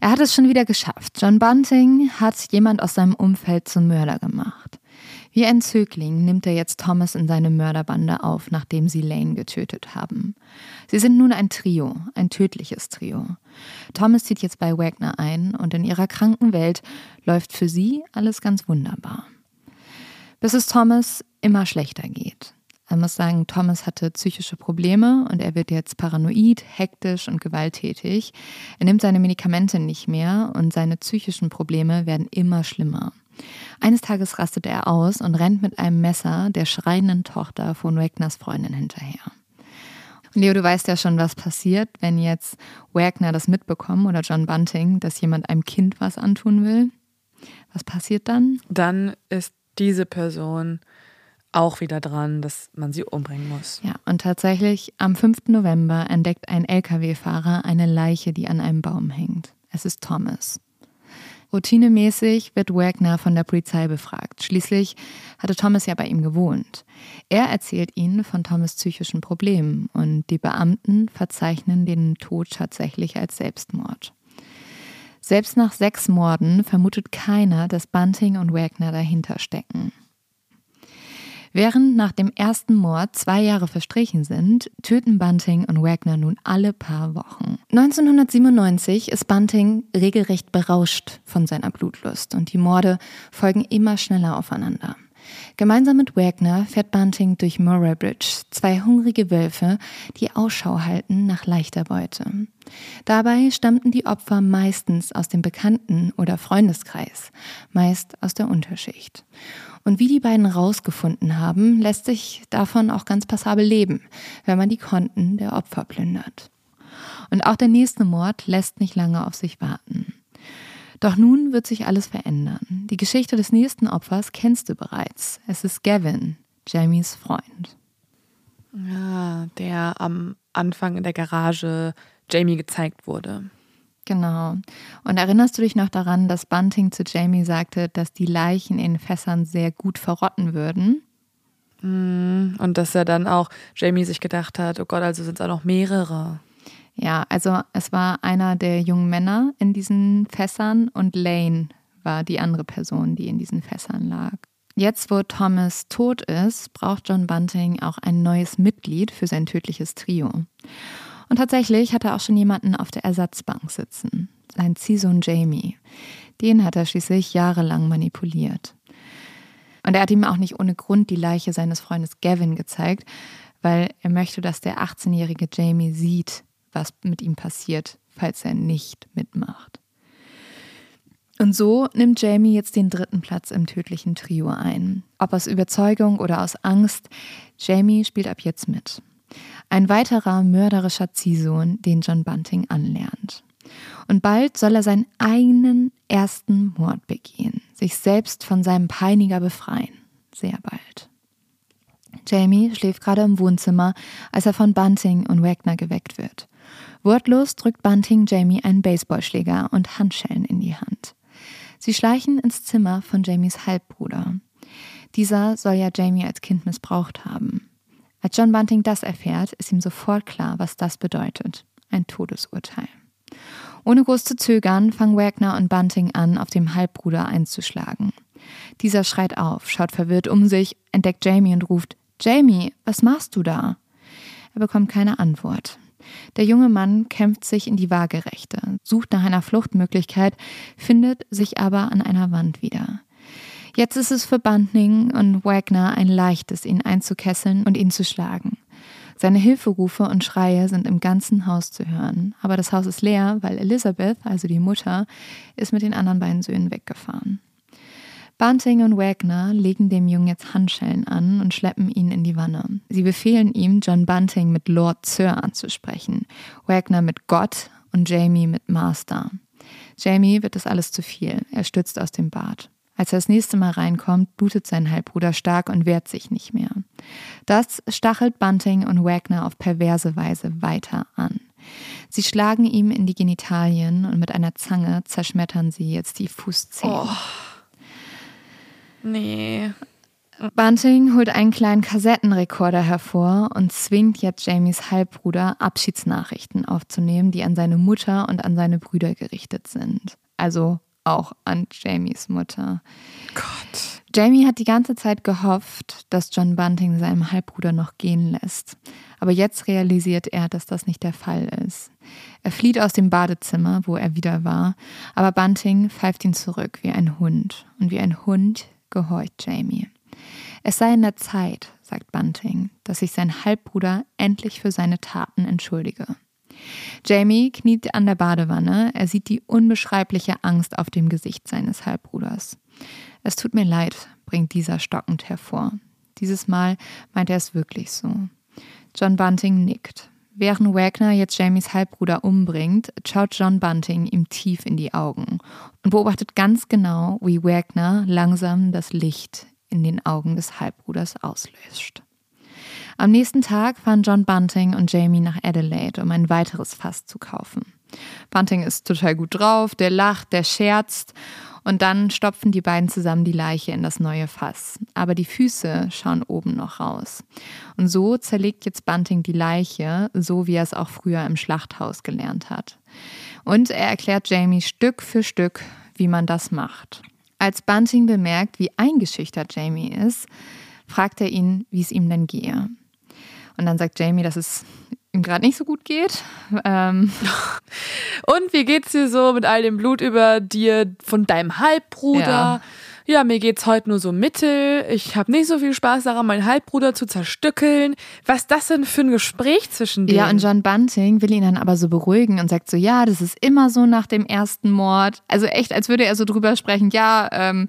Er hat es schon wieder geschafft. John Bunting hat jemand aus seinem Umfeld zum Mörder gemacht. Wie ein Zögling nimmt er jetzt Thomas in seine Mörderbande auf, nachdem sie Lane getötet haben. Sie sind nun ein Trio, ein tödliches Trio. Thomas zieht jetzt bei Wagner ein und in ihrer kranken Welt läuft für sie alles ganz wunderbar. Bis es Thomas immer schlechter geht. Man muss sagen, Thomas hatte psychische Probleme und er wird jetzt paranoid, hektisch und gewalttätig. Er nimmt seine Medikamente nicht mehr und seine psychischen Probleme werden immer schlimmer. Eines Tages rastet er aus und rennt mit einem Messer der schreienden Tochter von Wagners Freundin hinterher. Leo, du weißt ja schon, was passiert, wenn jetzt Wagner das mitbekommt oder John Bunting, dass jemand einem Kind was antun will. Was passiert dann? Dann ist diese Person auch wieder dran, dass man sie umbringen muss. Ja, und tatsächlich am 5. November entdeckt ein Lkw-Fahrer eine Leiche, die an einem Baum hängt. Es ist Thomas. Routinemäßig wird Wagner von der Polizei befragt. Schließlich hatte Thomas ja bei ihm gewohnt. Er erzählt ihnen von Thomas psychischen Problemen und die Beamten verzeichnen den Tod tatsächlich als Selbstmord. Selbst nach sechs Morden vermutet keiner, dass Bunting und Wagner dahinter stecken. Während nach dem ersten Mord zwei Jahre verstrichen sind, töten Bunting und Wagner nun alle paar Wochen. 1997 ist Bunting regelrecht berauscht von seiner Blutlust und die Morde folgen immer schneller aufeinander. Gemeinsam mit Wagner fährt Bunting durch Murray Bridge, zwei hungrige Wölfe, die Ausschau halten nach leichter Beute. Dabei stammten die Opfer meistens aus dem Bekannten- oder Freundeskreis, meist aus der Unterschicht. Und wie die beiden rausgefunden haben, lässt sich davon auch ganz passabel leben, wenn man die Konten der Opfer plündert. Und auch der nächste Mord lässt nicht lange auf sich warten. Doch nun wird sich alles verändern. Die Geschichte des nächsten Opfers kennst du bereits. Es ist Gavin, Jamies Freund. Ja, der am Anfang in der Garage Jamie gezeigt wurde. Genau. Und erinnerst du dich noch daran, dass Bunting zu Jamie sagte, dass die Leichen in Fässern sehr gut verrotten würden? Mm, und dass er dann auch Jamie sich gedacht hat, oh Gott, also sind es auch noch mehrere. Ja, also es war einer der jungen Männer in diesen Fässern und Lane war die andere Person, die in diesen Fässern lag. Jetzt, wo Thomas tot ist, braucht John Bunting auch ein neues Mitglied für sein tödliches Trio. Und tatsächlich hat er auch schon jemanden auf der Ersatzbank sitzen, sein Ziehsohn Jamie. Den hat er schließlich jahrelang manipuliert. Und er hat ihm auch nicht ohne Grund die Leiche seines Freundes Gavin gezeigt, weil er möchte, dass der 18-jährige Jamie sieht, was mit ihm passiert, falls er nicht mitmacht. Und so nimmt Jamie jetzt den dritten Platz im tödlichen Trio ein. Ob aus Überzeugung oder aus Angst, Jamie spielt ab jetzt mit. Ein weiterer mörderischer Ziehsohn, den John Bunting anlernt. Und bald soll er seinen eigenen ersten Mord begehen, sich selbst von seinem Peiniger befreien. Sehr bald. Jamie schläft gerade im Wohnzimmer, als er von Bunting und Wagner geweckt wird. Wortlos drückt Bunting Jamie einen Baseballschläger und Handschellen in die Hand. Sie schleichen ins Zimmer von Jamies Halbbruder. Dieser soll ja Jamie als Kind missbraucht haben. Als John Bunting das erfährt, ist ihm sofort klar, was das bedeutet. Ein Todesurteil. Ohne groß zu zögern, fangen Wagner und Bunting an, auf dem Halbbruder einzuschlagen. Dieser schreit auf, schaut verwirrt um sich, entdeckt Jamie und ruft: Jamie, was machst du da? Er bekommt keine Antwort. Der junge Mann kämpft sich in die Waagerechte, sucht nach einer Fluchtmöglichkeit, findet sich aber an einer Wand wieder. Jetzt ist es für Bunting und Wagner ein leichtes, ihn einzukesseln und ihn zu schlagen. Seine Hilferufe und Schreie sind im ganzen Haus zu hören, aber das Haus ist leer, weil Elizabeth, also die Mutter, ist mit den anderen beiden Söhnen weggefahren. Bunting und Wagner legen dem Jungen jetzt Handschellen an und schleppen ihn in die Wanne. Sie befehlen ihm, John Bunting mit Lord Sir anzusprechen, Wagner mit Gott und Jamie mit Master. Jamie wird das alles zu viel. Er stürzt aus dem Bad. Als er das nächste Mal reinkommt, blutet sein Halbbruder stark und wehrt sich nicht mehr. Das stachelt Bunting und Wagner auf perverse Weise weiter an. Sie schlagen ihm in die Genitalien und mit einer Zange zerschmettern sie jetzt die Fußzehen. Oh. Nee. Bunting holt einen kleinen Kassettenrekorder hervor und zwingt jetzt Jamies Halbbruder, Abschiedsnachrichten aufzunehmen, die an seine Mutter und an seine Brüder gerichtet sind. Also auch an Jamies Mutter. Gott. Jamie hat die ganze Zeit gehofft, dass John Bunting seinem Halbbruder noch gehen lässt. Aber jetzt realisiert er, dass das nicht der Fall ist. Er flieht aus dem Badezimmer, wo er wieder war, aber Bunting pfeift ihn zurück wie ein Hund. Und wie ein Hund gehorcht Jamie. Es sei in der Zeit, sagt Bunting, dass sich sein Halbbruder endlich für seine Taten entschuldige. Jamie kniet an der Badewanne, er sieht die unbeschreibliche Angst auf dem Gesicht seines Halbbruders. Es tut mir leid, bringt dieser stockend hervor. Dieses Mal meint er es wirklich so. John Bunting nickt. Während Wagner jetzt Jamies Halbbruder umbringt, schaut John Bunting ihm tief in die Augen und beobachtet ganz genau, wie Wagner langsam das Licht in den Augen des Halbbruders auslöscht. Am nächsten Tag fahren John Bunting und Jamie nach Adelaide, um ein weiteres Fass zu kaufen. Bunting ist total gut drauf, der lacht, der scherzt und dann stopfen die beiden zusammen die Leiche in das neue Fass. Aber die Füße schauen oben noch raus. Und so zerlegt jetzt Bunting die Leiche, so wie er es auch früher im Schlachthaus gelernt hat. Und er erklärt Jamie Stück für Stück, wie man das macht. Als Bunting bemerkt, wie eingeschüchtert Jamie ist, fragt er ihn, wie es ihm denn gehe. Und dann sagt Jamie, dass es ihm gerade nicht so gut geht. Ähm. Und wie geht's dir so mit all dem Blut über dir von deinem Halbbruder? Ja. Ja, mir geht's heute nur so mittel. Ich habe nicht so viel Spaß daran, meinen Halbbruder zu zerstückeln. Was ist das denn für ein Gespräch zwischen denen? Ja, und John Bunting will ihn dann aber so beruhigen und sagt so, ja, das ist immer so nach dem ersten Mord. Also echt, als würde er so drüber sprechen, ja, ähm,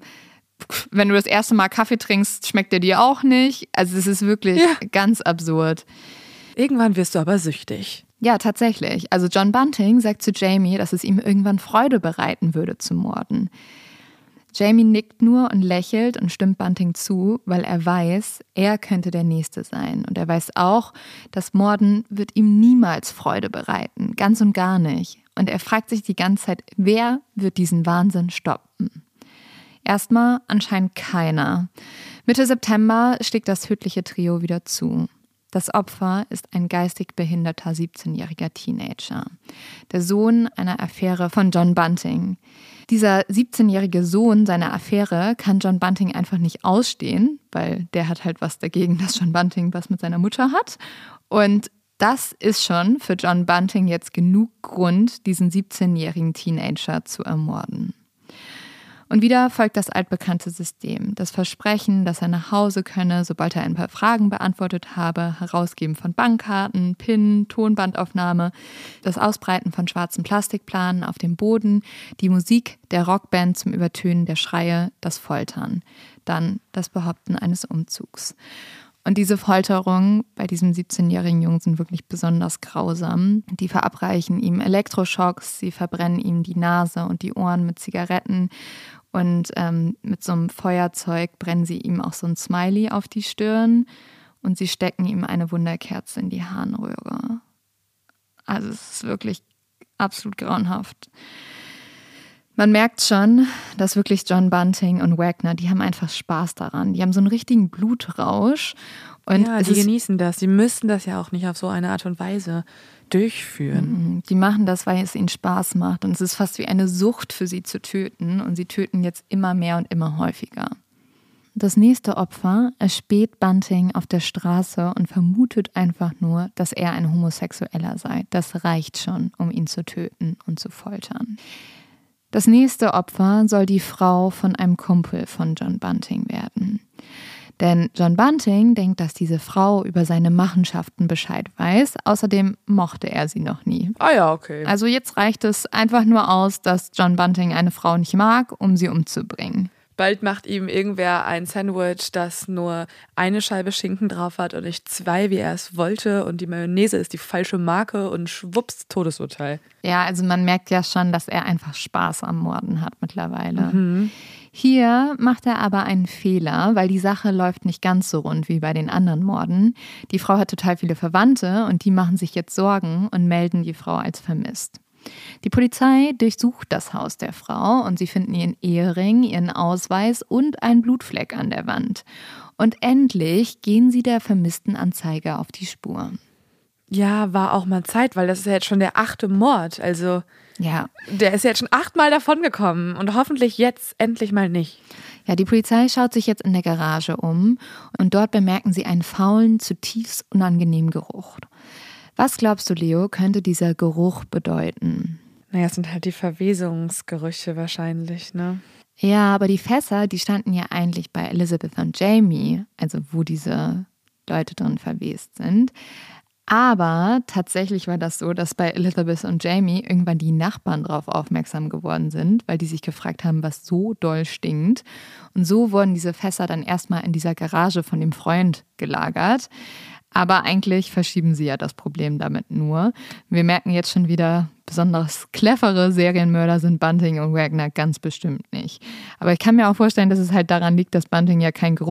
wenn du das erste Mal Kaffee trinkst, schmeckt er dir auch nicht. Also es ist wirklich ja. ganz absurd. Irgendwann wirst du aber süchtig. Ja, tatsächlich. Also John Bunting sagt zu Jamie, dass es ihm irgendwann Freude bereiten würde zu morden. Jamie nickt nur und lächelt und stimmt Bunting zu, weil er weiß, er könnte der Nächste sein. Und er weiß auch, dass Morden wird ihm niemals Freude bereiten, ganz und gar nicht. Und er fragt sich die ganze Zeit, wer wird diesen Wahnsinn stoppen? Erstmal anscheinend keiner. Mitte September schlägt das tödliche Trio wieder zu. Das Opfer ist ein geistig behinderter 17-jähriger Teenager, der Sohn einer Affäre von John Bunting. Dieser 17-jährige Sohn seiner Affäre kann John Bunting einfach nicht ausstehen, weil der hat halt was dagegen, dass John Bunting was mit seiner Mutter hat. Und das ist schon für John Bunting jetzt genug Grund, diesen 17-jährigen Teenager zu ermorden. Und wieder folgt das altbekannte System. Das Versprechen, dass er nach Hause könne, sobald er ein paar Fragen beantwortet habe, Herausgeben von Bankkarten, PIN, Tonbandaufnahme, das Ausbreiten von schwarzen Plastikplanen auf dem Boden, die Musik der Rockband zum Übertönen der Schreie, das Foltern, dann das Behaupten eines Umzugs. Und diese Folterungen bei diesem 17-jährigen Jungen sind wirklich besonders grausam. Die verabreichen ihm Elektroschocks, sie verbrennen ihm die Nase und die Ohren mit Zigaretten und ähm, mit so einem Feuerzeug brennen sie ihm auch so ein Smiley auf die Stirn und sie stecken ihm eine Wunderkerze in die Harnröhre. Also es ist wirklich absolut grauenhaft. Man merkt schon, dass wirklich John Bunting und Wagner, die haben einfach Spaß daran. Die haben so einen richtigen Blutrausch. Und ja, die genießen das. Die müssen das ja auch nicht auf so eine Art und Weise durchführen. Mhm. Die machen das, weil es ihnen Spaß macht. Und es ist fast wie eine Sucht für sie zu töten. Und sie töten jetzt immer mehr und immer häufiger. Das nächste Opfer erspäht Bunting auf der Straße und vermutet einfach nur, dass er ein Homosexueller sei. Das reicht schon, um ihn zu töten und zu foltern. Das nächste Opfer soll die Frau von einem Kumpel von John Bunting werden. Denn John Bunting denkt, dass diese Frau über seine Machenschaften Bescheid weiß. Außerdem mochte er sie noch nie. Ah ja, okay. Also jetzt reicht es einfach nur aus, dass John Bunting eine Frau nicht mag, um sie umzubringen. Bald macht ihm irgendwer ein Sandwich, das nur eine Scheibe Schinken drauf hat und nicht zwei, wie er es wollte. Und die Mayonnaise ist die falsche Marke und schwupps, Todesurteil. Ja, also man merkt ja schon, dass er einfach Spaß am Morden hat mittlerweile. Mhm. Hier macht er aber einen Fehler, weil die Sache läuft nicht ganz so rund wie bei den anderen Morden. Die Frau hat total viele Verwandte und die machen sich jetzt Sorgen und melden die Frau als vermisst. Die Polizei durchsucht das Haus der Frau und sie finden ihren Ehering, ihren Ausweis und einen Blutfleck an der Wand. Und endlich gehen sie der vermissten Anzeige auf die Spur. Ja, war auch mal Zeit, weil das ist ja jetzt schon der achte Mord. Also, ja. Der ist ja jetzt schon achtmal davongekommen und hoffentlich jetzt endlich mal nicht. Ja, die Polizei schaut sich jetzt in der Garage um und dort bemerken sie einen faulen, zutiefst unangenehmen Geruch. Was glaubst du, Leo, könnte dieser Geruch bedeuten? Naja, es sind halt die Verwesungsgerüche wahrscheinlich, ne? Ja, aber die Fässer, die standen ja eigentlich bei Elizabeth und Jamie, also wo diese Leute drin verwest sind. Aber tatsächlich war das so, dass bei Elizabeth und Jamie irgendwann die Nachbarn darauf aufmerksam geworden sind, weil die sich gefragt haben, was so doll stinkt. Und so wurden diese Fässer dann erstmal in dieser Garage von dem Freund gelagert. Aber eigentlich verschieben sie ja das Problem damit nur. Wir merken jetzt schon wieder, besonders clevere Serienmörder sind Bunting und Wagner ganz bestimmt nicht. Aber ich kann mir auch vorstellen, dass es halt daran liegt, dass Bunting ja kein Geruch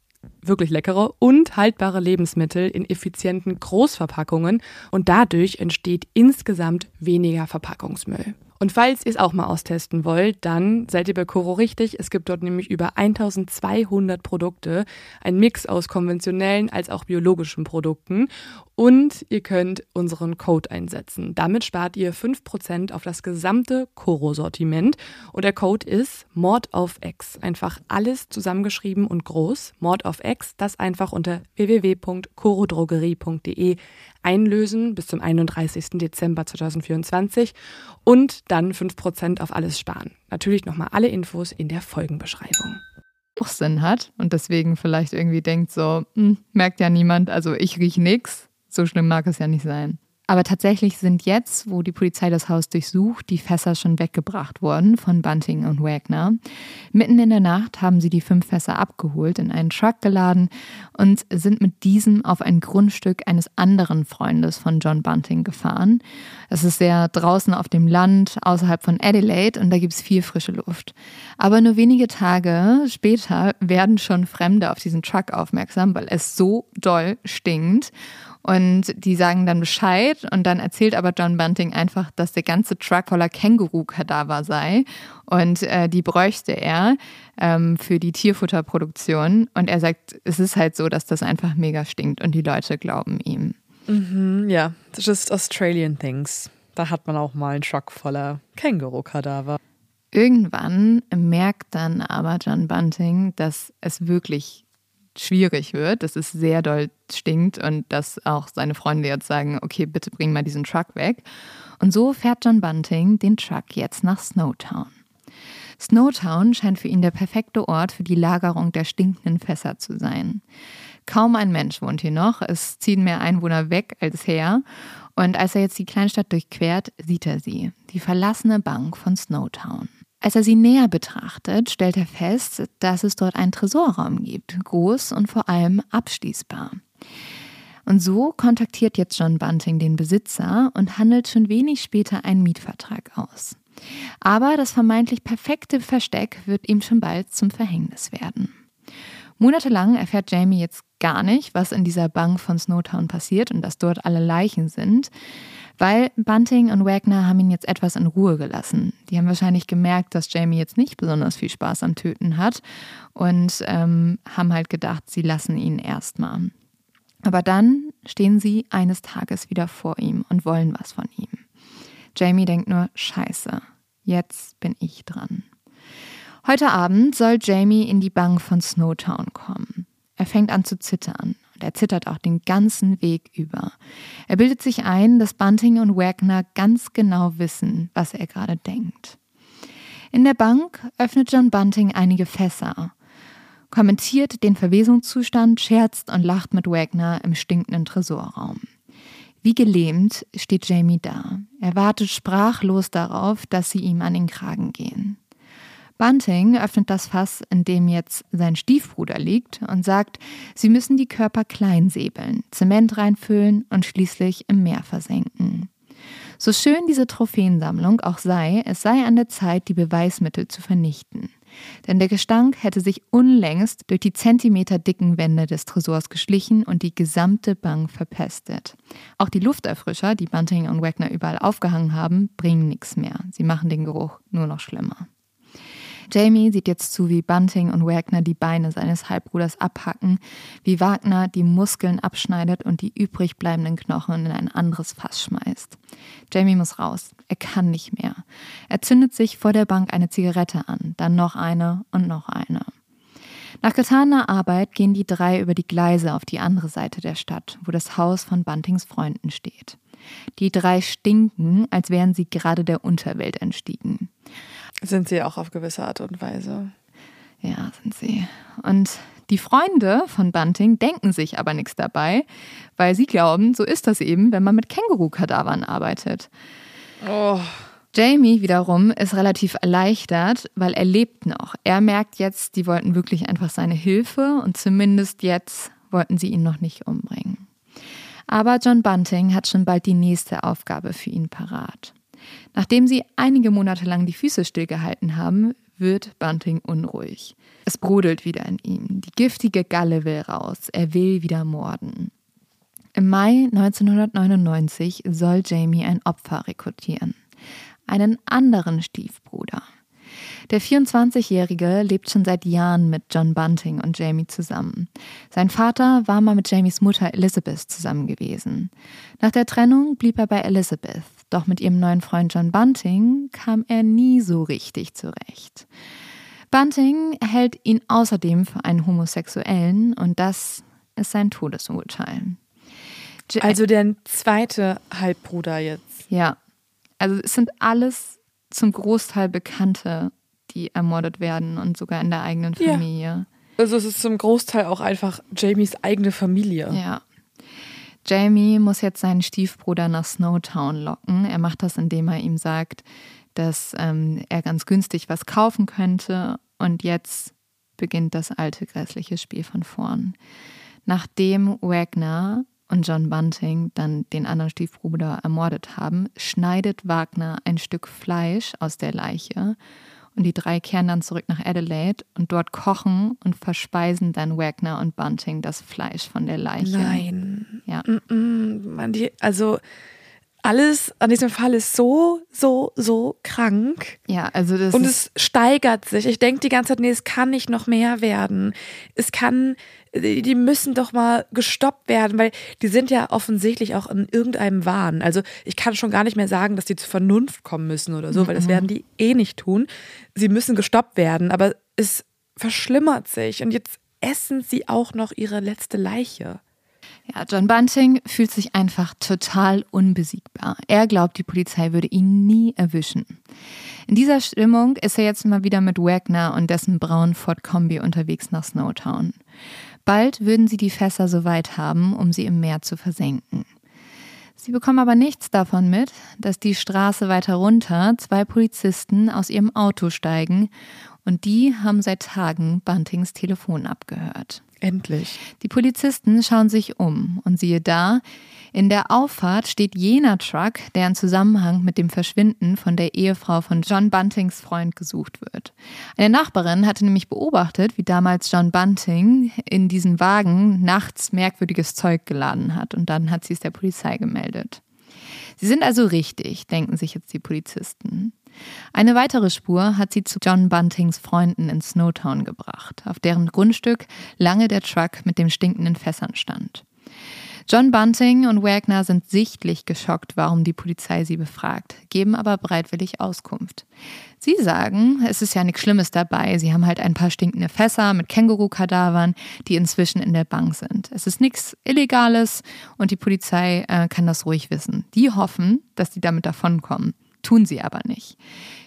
wirklich leckere und haltbare Lebensmittel in effizienten Großverpackungen und dadurch entsteht insgesamt weniger Verpackungsmüll. Und falls ihr es auch mal austesten wollt, dann seid ihr bei Coro richtig. Es gibt dort nämlich über 1200 Produkte, ein Mix aus konventionellen als auch biologischen Produkten. Und ihr könnt unseren Code einsetzen. Damit spart ihr 5% auf das gesamte Coro-Sortiment. Und der Code ist Mord auf X. Einfach alles zusammengeschrieben und groß. Mord auf X, das einfach unter www.corodrogerie.de einlösen bis zum 31. Dezember 2024 und dann 5% auf alles sparen. Natürlich nochmal alle Infos in der Folgenbeschreibung. Auch Sinn hat und deswegen vielleicht irgendwie denkt so, hm, merkt ja niemand, also ich rieche nichts, so schlimm mag es ja nicht sein. Aber tatsächlich sind jetzt, wo die Polizei das Haus durchsucht, die Fässer schon weggebracht worden von Bunting und Wagner. Mitten in der Nacht haben sie die fünf Fässer abgeholt, in einen Truck geladen und sind mit diesem auf ein Grundstück eines anderen Freundes von John Bunting gefahren. Es ist sehr draußen auf dem Land, außerhalb von Adelaide und da gibt es viel frische Luft. Aber nur wenige Tage später werden schon Fremde auf diesen Truck aufmerksam, weil es so doll stinkt. Und die sagen dann Bescheid und dann erzählt aber John Bunting einfach, dass der ganze Truck voller Känguru-Kadaver sei und äh, die bräuchte er ähm, für die Tierfutterproduktion. Und er sagt, es ist halt so, dass das einfach mega stinkt und die Leute glauben ihm. Mhm, ja, just Australian things. Da hat man auch mal einen Truck voller Känguru-Kadaver. Irgendwann merkt dann aber John Bunting, dass es wirklich schwierig wird, dass es sehr doll stinkt und dass auch seine Freunde jetzt sagen, okay, bitte bring mal diesen Truck weg. Und so fährt John Bunting den Truck jetzt nach Snowtown. Snowtown scheint für ihn der perfekte Ort für die Lagerung der stinkenden Fässer zu sein. Kaum ein Mensch wohnt hier noch, es ziehen mehr Einwohner weg als her. Und als er jetzt die Kleinstadt durchquert, sieht er sie, die verlassene Bank von Snowtown. Als er sie näher betrachtet, stellt er fest, dass es dort einen Tresorraum gibt, groß und vor allem abschließbar. Und so kontaktiert jetzt John Bunting den Besitzer und handelt schon wenig später einen Mietvertrag aus. Aber das vermeintlich perfekte Versteck wird ihm schon bald zum Verhängnis werden. Monatelang erfährt Jamie jetzt gar nicht, was in dieser Bank von Snowtown passiert und dass dort alle Leichen sind weil Bunting und Wagner haben ihn jetzt etwas in Ruhe gelassen. Die haben wahrscheinlich gemerkt, dass Jamie jetzt nicht besonders viel Spaß am Töten hat und ähm, haben halt gedacht, sie lassen ihn erstmal. Aber dann stehen sie eines Tages wieder vor ihm und wollen was von ihm. Jamie denkt nur, scheiße, jetzt bin ich dran. Heute Abend soll Jamie in die Bank von Snowtown kommen. Er fängt an zu zittern und er zittert auch den ganzen Weg über. Er bildet sich ein, dass Bunting und Wagner ganz genau wissen, was er gerade denkt. In der Bank öffnet John Bunting einige Fässer, kommentiert den Verwesungszustand, scherzt und lacht mit Wagner im stinkenden Tresorraum. Wie gelähmt steht Jamie da. Er wartet sprachlos darauf, dass sie ihm an den Kragen gehen. Bunting öffnet das Fass, in dem jetzt sein Stiefbruder liegt, und sagt, sie müssen die Körper klein säbeln, Zement reinfüllen und schließlich im Meer versenken. So schön diese Trophäensammlung auch sei, es sei an der Zeit, die Beweismittel zu vernichten. Denn der Gestank hätte sich unlängst durch die zentimeterdicken Wände des Tresors geschlichen und die gesamte Bank verpestet. Auch die Lufterfrischer, die Bunting und Wagner überall aufgehangen haben, bringen nichts mehr. Sie machen den Geruch nur noch schlimmer. Jamie sieht jetzt zu, wie Bunting und Wagner die Beine seines Halbbruders abhacken, wie Wagner die Muskeln abschneidet und die übrig bleibenden Knochen in ein anderes Fass schmeißt. Jamie muss raus. Er kann nicht mehr. Er zündet sich vor der Bank eine Zigarette an, dann noch eine und noch eine. Nach getaner Arbeit gehen die drei über die Gleise auf die andere Seite der Stadt, wo das Haus von Buntings Freunden steht. Die drei stinken, als wären sie gerade der Unterwelt entstiegen. Sind sie auch auf gewisse Art und Weise. Ja, sind sie. Und die Freunde von Bunting denken sich aber nichts dabei, weil sie glauben, so ist das eben, wenn man mit Känguru-Kadavern arbeitet. Oh. Jamie wiederum ist relativ erleichtert, weil er lebt noch. Er merkt jetzt, die wollten wirklich einfach seine Hilfe und zumindest jetzt wollten sie ihn noch nicht umbringen. Aber John Bunting hat schon bald die nächste Aufgabe für ihn parat. Nachdem sie einige Monate lang die Füße stillgehalten haben, wird Bunting unruhig. Es brodelt wieder in ihm. Die giftige Galle will raus. Er will wieder morden. Im Mai 1999 soll Jamie ein Opfer rekrutieren. einen anderen Stiefbruder. Der 24-Jährige lebt schon seit Jahren mit John Bunting und Jamie zusammen. Sein Vater war mal mit Jamies Mutter Elizabeth zusammen gewesen. Nach der Trennung blieb er bei Elizabeth, doch mit ihrem neuen Freund John Bunting kam er nie so richtig zurecht. Bunting hält ihn außerdem für einen Homosexuellen und das ist sein Todesurteil. Also der zweite Halbbruder jetzt. Ja. Also es sind alles zum Großteil Bekannte die ermordet werden und sogar in der eigenen Familie. Ja. Also es ist zum Großteil auch einfach Jamies eigene Familie. Ja. Jamie muss jetzt seinen Stiefbruder nach Snowtown locken. Er macht das, indem er ihm sagt, dass ähm, er ganz günstig was kaufen könnte. Und jetzt beginnt das alte grässliche Spiel von vorn. Nachdem Wagner und John Bunting dann den anderen Stiefbruder ermordet haben, schneidet Wagner ein Stück Fleisch aus der Leiche und die drei kehren dann zurück nach Adelaide und dort kochen und verspeisen dann Wagner und Bunting das Fleisch von der Leiche. Nein. Ja. Mm -mm, man, die, also alles an diesem Fall ist so, so, so krank. Ja, also das. Und es steigert sich. Ich denke die ganze Zeit, nee, es kann nicht noch mehr werden. Es kann, die müssen doch mal gestoppt werden, weil die sind ja offensichtlich auch in irgendeinem Wahn. Also ich kann schon gar nicht mehr sagen, dass die zur Vernunft kommen müssen oder so, weil das mhm. werden die eh nicht tun. Sie müssen gestoppt werden, aber es verschlimmert sich und jetzt essen sie auch noch ihre letzte Leiche. Ja, John Bunting fühlt sich einfach total unbesiegbar. Er glaubt, die Polizei würde ihn nie erwischen. In dieser Stimmung ist er jetzt mal wieder mit Wagner und dessen braunen Ford Kombi unterwegs nach Snowtown. Bald würden sie die Fässer so weit haben, um sie im Meer zu versenken. Sie bekommen aber nichts davon mit, dass die Straße weiter runter zwei Polizisten aus ihrem Auto steigen und die haben seit Tagen Buntings Telefon abgehört. Endlich. Die Polizisten schauen sich um und siehe da, in der Auffahrt steht jener Truck, der in Zusammenhang mit dem Verschwinden von der Ehefrau von John Buntings Freund gesucht wird. Eine Nachbarin hatte nämlich beobachtet, wie damals John Bunting in diesen Wagen nachts merkwürdiges Zeug geladen hat und dann hat sie es der Polizei gemeldet. Sie sind also richtig, denken sich jetzt die Polizisten. Eine weitere Spur hat sie zu John Buntings Freunden in Snowtown gebracht, auf deren Grundstück lange der Truck mit dem stinkenden Fässern stand. John Bunting und Wagner sind sichtlich geschockt, warum die Polizei sie befragt, geben aber bereitwillig Auskunft. Sie sagen, es ist ja nichts Schlimmes dabei. Sie haben halt ein paar stinkende Fässer mit Känguru-Kadavern, die inzwischen in der Bank sind. Es ist nichts Illegales und die Polizei äh, kann das ruhig wissen. Die hoffen, dass die damit davonkommen tun sie aber nicht.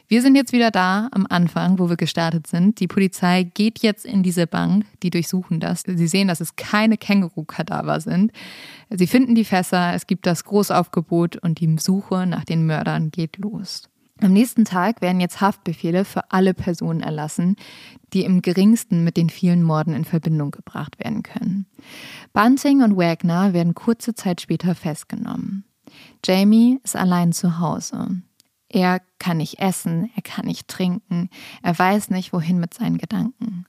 Wir sind jetzt wieder da am Anfang, wo wir gestartet sind. Die Polizei geht jetzt in diese Bank, die durchsuchen das. Sie sehen, dass es keine Känguru-Kadaver sind. Sie finden die Fässer, es gibt das Großaufgebot und die Suche nach den Mördern geht los. Am nächsten Tag werden jetzt Haftbefehle für alle Personen erlassen, die im geringsten mit den vielen Morden in Verbindung gebracht werden können. Bunting und Wagner werden kurze Zeit später festgenommen. Jamie ist allein zu Hause. Er kann nicht essen, er kann nicht trinken, er weiß nicht, wohin mit seinen Gedanken.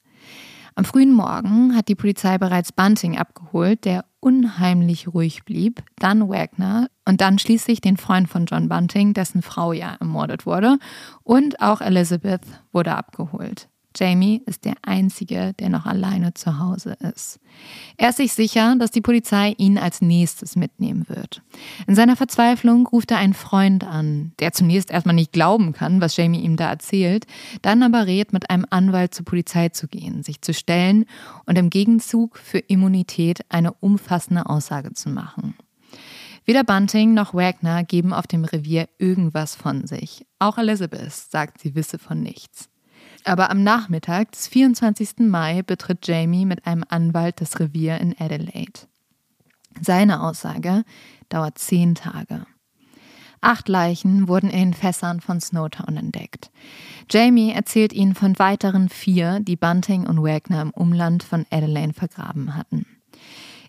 Am frühen Morgen hat die Polizei bereits Bunting abgeholt, der unheimlich ruhig blieb, dann Wagner und dann schließlich den Freund von John Bunting, dessen Frau ja ermordet wurde, und auch Elizabeth wurde abgeholt. Jamie ist der Einzige, der noch alleine zu Hause ist. Er ist sich sicher, dass die Polizei ihn als nächstes mitnehmen wird. In seiner Verzweiflung ruft er einen Freund an, der zunächst erstmal nicht glauben kann, was Jamie ihm da erzählt, dann aber rät, mit einem Anwalt zur Polizei zu gehen, sich zu stellen und im Gegenzug für Immunität eine umfassende Aussage zu machen. Weder Bunting noch Wagner geben auf dem Revier irgendwas von sich. Auch Elizabeth sagt, sie wisse von nichts. Aber am Nachmittag des 24. Mai betritt Jamie mit einem Anwalt das Revier in Adelaide. Seine Aussage dauert zehn Tage. Acht Leichen wurden in den Fässern von Snowtown entdeckt. Jamie erzählt ihnen von weiteren vier, die Bunting und Wagner im Umland von Adelaide vergraben hatten.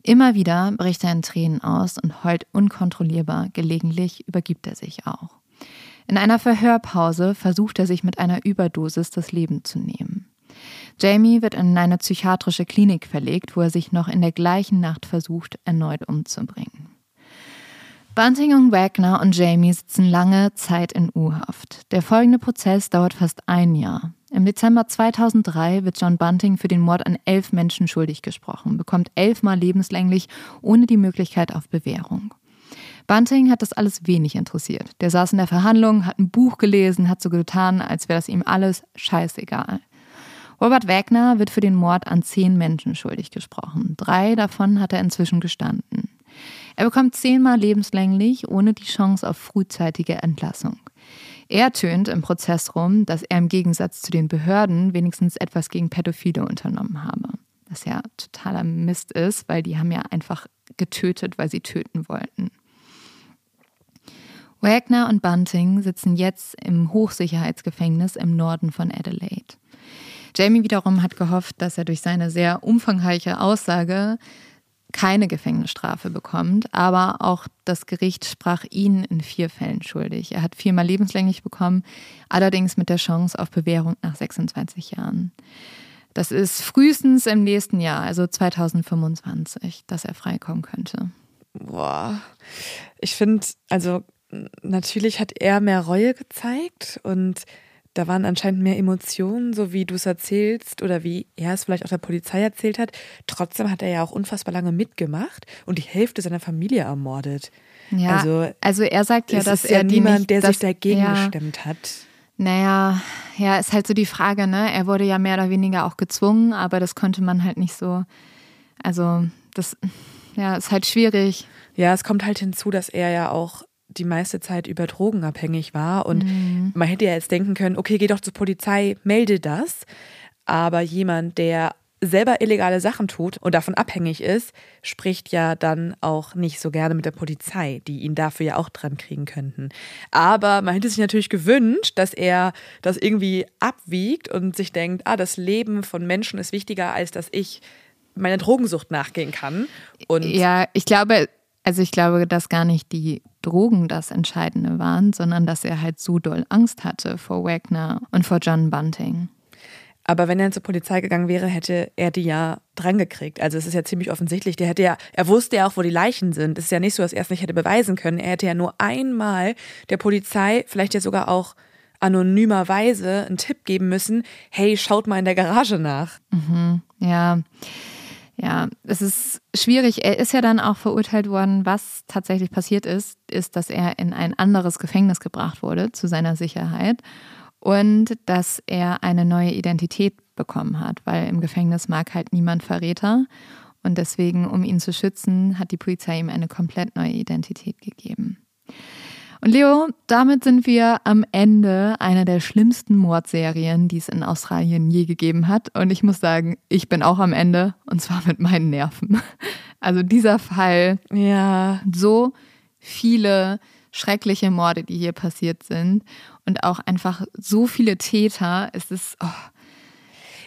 Immer wieder bricht er in Tränen aus und heult unkontrollierbar, gelegentlich übergibt er sich auch. In einer Verhörpause versucht er sich mit einer Überdosis das Leben zu nehmen. Jamie wird in eine psychiatrische Klinik verlegt, wo er sich noch in der gleichen Nacht versucht, erneut umzubringen. Bunting und Wagner und Jamie sitzen lange Zeit in U-Haft. Der folgende Prozess dauert fast ein Jahr. Im Dezember 2003 wird John Bunting für den Mord an elf Menschen schuldig gesprochen, bekommt elfmal lebenslänglich ohne die Möglichkeit auf Bewährung. Bunting hat das alles wenig interessiert. Der saß in der Verhandlung, hat ein Buch gelesen, hat so getan, als wäre das ihm alles scheißegal. Robert Wagner wird für den Mord an zehn Menschen schuldig gesprochen. Drei davon hat er inzwischen gestanden. Er bekommt zehnmal lebenslänglich ohne die Chance auf frühzeitige Entlassung. Er tönt im Prozess rum, dass er im Gegensatz zu den Behörden wenigstens etwas gegen Pädophile unternommen habe. Was ja totaler Mist ist, weil die haben ja einfach getötet, weil sie töten wollten. Wagner und Bunting sitzen jetzt im Hochsicherheitsgefängnis im Norden von Adelaide. Jamie wiederum hat gehofft, dass er durch seine sehr umfangreiche Aussage keine Gefängnisstrafe bekommt, aber auch das Gericht sprach ihn in vier Fällen schuldig. Er hat viermal lebenslänglich bekommen, allerdings mit der Chance auf Bewährung nach 26 Jahren. Das ist frühestens im nächsten Jahr, also 2025, dass er freikommen könnte. Boah, ich finde, also natürlich hat er mehr Reue gezeigt und da waren anscheinend mehr Emotionen, so wie du es erzählst oder wie er es vielleicht auch der Polizei erzählt hat. Trotzdem hat er ja auch unfassbar lange mitgemacht und die Hälfte seiner Familie ermordet. Ja, also, also er sagt ja, dass er ja niemand, nicht, der dass, sich dagegen ja, gestemmt hat. Naja, ja, ist halt so die Frage, ne? Er wurde ja mehr oder weniger auch gezwungen, aber das konnte man halt nicht so. Also, das, ja, ist halt schwierig. Ja, es kommt halt hinzu, dass er ja auch die meiste Zeit über Drogen abhängig war. Und mhm. man hätte ja jetzt denken können, okay, geh doch zur Polizei, melde das. Aber jemand, der selber illegale Sachen tut und davon abhängig ist, spricht ja dann auch nicht so gerne mit der Polizei, die ihn dafür ja auch dran kriegen könnten. Aber man hätte sich natürlich gewünscht, dass er das irgendwie abwiegt und sich denkt, ah, das Leben von Menschen ist wichtiger, als dass ich meiner Drogensucht nachgehen kann. Und ja, ich glaube, also ich glaube, dass gar nicht die Drogen das Entscheidende waren, sondern dass er halt so doll Angst hatte vor Wagner und vor John Bunting. Aber wenn er zur Polizei gegangen wäre, hätte er die ja drangekriegt. Also es ist ja ziemlich offensichtlich. Der hätte ja, er wusste ja auch, wo die Leichen sind. Es ist ja nicht so, dass er es nicht hätte beweisen können. Er hätte ja nur einmal der Polizei, vielleicht ja sogar auch anonymerweise, einen Tipp geben müssen: Hey, schaut mal in der Garage nach. Mhm, ja. Ja, es ist schwierig. Er ist ja dann auch verurteilt worden. Was tatsächlich passiert ist, ist, dass er in ein anderes Gefängnis gebracht wurde zu seiner Sicherheit und dass er eine neue Identität bekommen hat, weil im Gefängnis mag halt niemand Verräter. Und deswegen, um ihn zu schützen, hat die Polizei ihm eine komplett neue Identität gegeben. Und Leo, damit sind wir am Ende einer der schlimmsten Mordserien, die es in Australien je gegeben hat. Und ich muss sagen, ich bin auch am Ende und zwar mit meinen Nerven. Also dieser Fall, ja, so viele schreckliche Morde, die hier passiert sind und auch einfach so viele Täter. Es ist, oh.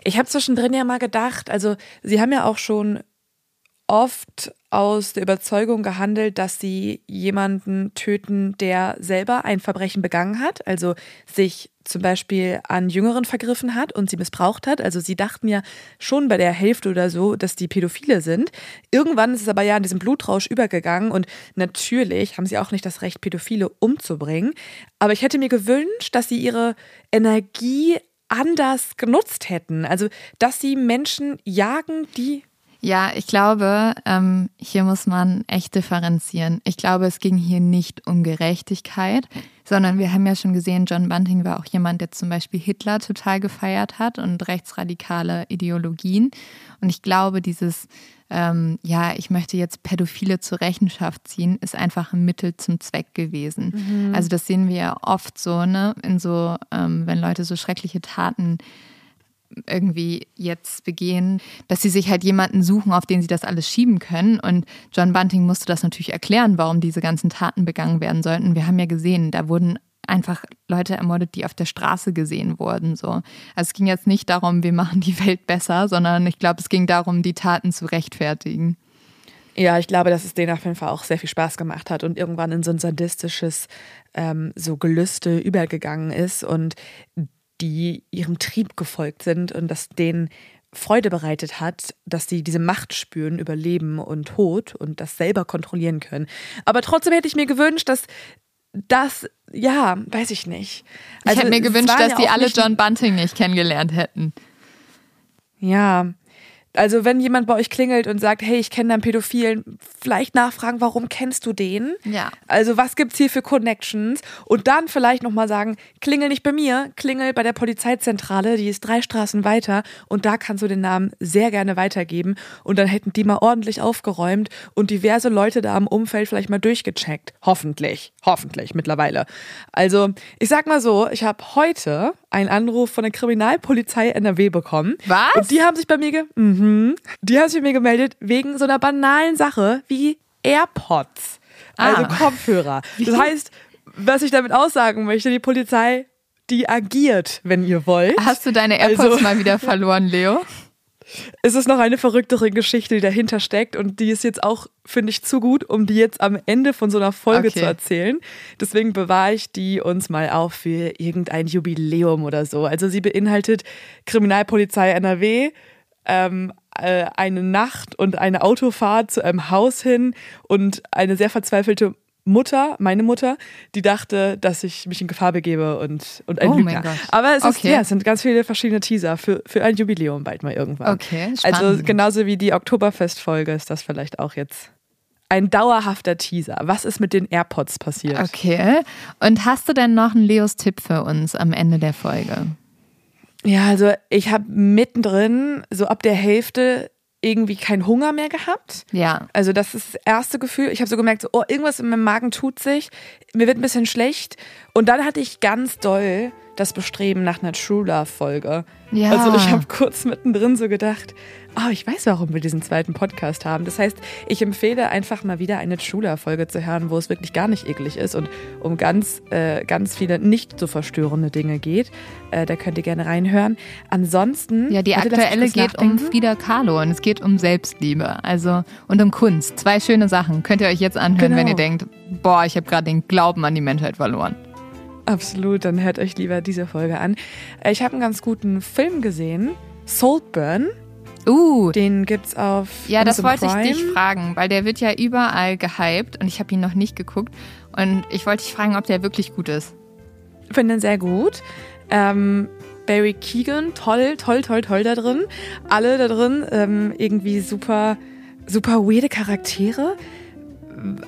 Ich habe zwischendrin ja mal gedacht, also sie haben ja auch schon oft aus der Überzeugung gehandelt, dass sie jemanden töten, der selber ein Verbrechen begangen hat, also sich zum Beispiel an Jüngeren vergriffen hat und sie missbraucht hat. Also sie dachten ja schon bei der Hälfte oder so, dass die Pädophile sind. Irgendwann ist es aber ja in diesem Blutrausch übergegangen und natürlich haben sie auch nicht das Recht, Pädophile umzubringen. Aber ich hätte mir gewünscht, dass sie ihre Energie anders genutzt hätten. Also, dass sie Menschen jagen, die ja, ich glaube, ähm, hier muss man echt differenzieren. Ich glaube, es ging hier nicht um Gerechtigkeit, sondern wir haben ja schon gesehen, John Bunting war auch jemand, der zum Beispiel Hitler total gefeiert hat und rechtsradikale Ideologien. Und ich glaube, dieses, ähm, ja, ich möchte jetzt Pädophile zur Rechenschaft ziehen, ist einfach ein Mittel zum Zweck gewesen. Mhm. Also das sehen wir ja oft so, ne, in so, ähm, wenn Leute so schreckliche Taten irgendwie jetzt begehen, dass sie sich halt jemanden suchen, auf den sie das alles schieben können. Und John Bunting musste das natürlich erklären, warum diese ganzen Taten begangen werden sollten. Wir haben ja gesehen, da wurden einfach Leute ermordet, die auf der Straße gesehen wurden. So. Also es ging jetzt nicht darum, wir machen die Welt besser, sondern ich glaube, es ging darum, die Taten zu rechtfertigen. Ja, ich glaube, dass es denen auf jeden Fall auch sehr viel Spaß gemacht hat und irgendwann in so ein sadistisches ähm, so Gelüste übergegangen ist und die ihrem Trieb gefolgt sind und dass denen Freude bereitet hat, dass sie diese Macht spüren über Leben und Tod und das selber kontrollieren können. Aber trotzdem hätte ich mir gewünscht, dass das, ja, weiß ich nicht. Also, ich hätte mir gewünscht, dass ja die alle John Bunting nicht kennengelernt hätten. Ja, also wenn jemand bei euch klingelt und sagt, hey, ich kenne einen Pädophilen, vielleicht nachfragen, warum kennst du den? Ja. Also was gibt's hier für Connections? Und dann vielleicht nochmal sagen, klingel nicht bei mir, klingel bei der Polizeizentrale, die ist drei Straßen weiter und da kannst du den Namen sehr gerne weitergeben und dann hätten die mal ordentlich aufgeräumt und diverse Leute da im Umfeld vielleicht mal durchgecheckt. Hoffentlich, hoffentlich mittlerweile. Also ich sag mal so, ich habe heute einen Anruf von der Kriminalpolizei NRW bekommen. Was? Und die haben sich bei mir, ge mhm, die haben sich bei mir gemeldet wegen so einer banalen Sache wie AirPods, also ah. Kopfhörer. Das heißt, was ich damit aussagen möchte, die Polizei, die agiert, wenn ihr wollt. Hast du deine AirPods also, mal wieder verloren, Leo? Es ist noch eine verrücktere Geschichte, die dahinter steckt und die ist jetzt auch, finde ich, zu gut, um die jetzt am Ende von so einer Folge okay. zu erzählen. Deswegen bewahre ich die uns mal auf für irgendein Jubiläum oder so. Also sie beinhaltet Kriminalpolizei NRW, ähm, äh, eine Nacht und eine Autofahrt zu einem Haus hin und eine sehr verzweifelte Mutter, meine Mutter, die dachte, dass ich mich in Gefahr begebe und, und ein oh Lügner. Aber es, ist, ja, es sind ganz viele verschiedene Teaser für, für ein Jubiläum bald mal irgendwann. Okay, spannend. Also genauso wie die Oktoberfest-Folge ist das vielleicht auch jetzt ein dauerhafter Teaser. Was ist mit den AirPods passiert? Okay. Und hast du denn noch einen Leos-Tipp für uns am Ende der Folge? Ja, also ich habe mittendrin, so ab der Hälfte, irgendwie keinen Hunger mehr gehabt. Ja. Also das ist das erste Gefühl. Ich habe so gemerkt, so, oh, irgendwas in meinem Magen tut sich. Mir wird ein bisschen schlecht. Und dann hatte ich ganz doll das Bestreben nach einer True Love Folge. Ja. Also ich habe kurz mittendrin so gedacht, oh, ich weiß, warum wir diesen zweiten Podcast haben. Das heißt, ich empfehle einfach mal wieder eine True Love Folge zu hören, wo es wirklich gar nicht eklig ist und um ganz, äh, ganz viele nicht so verstörende Dinge geht. Äh, da könnt ihr gerne reinhören. Ansonsten. Ja, die aktuelle geht nachdenken. um Frida Kahlo und es geht um Selbstliebe. Also und um Kunst. Zwei schöne Sachen. Könnt ihr euch jetzt anhören, genau. wenn ihr denkt, boah, ich habe gerade den Glauben an die Menschheit verloren. Absolut, dann hört euch lieber diese Folge an. Äh, ich habe einen ganz guten Film gesehen, Saltburn. Uh, den gibt's auf. Ja, das wollte Prime. ich dich fragen, weil der wird ja überall gehypt und ich habe ihn noch nicht geguckt. Und ich wollte dich fragen, ob der wirklich gut ist. Ich finde ihn sehr gut. Ähm, Barry Keegan, toll, toll, toll, toll da drin. Alle da drin, ähm, irgendwie super, super weirde Charaktere.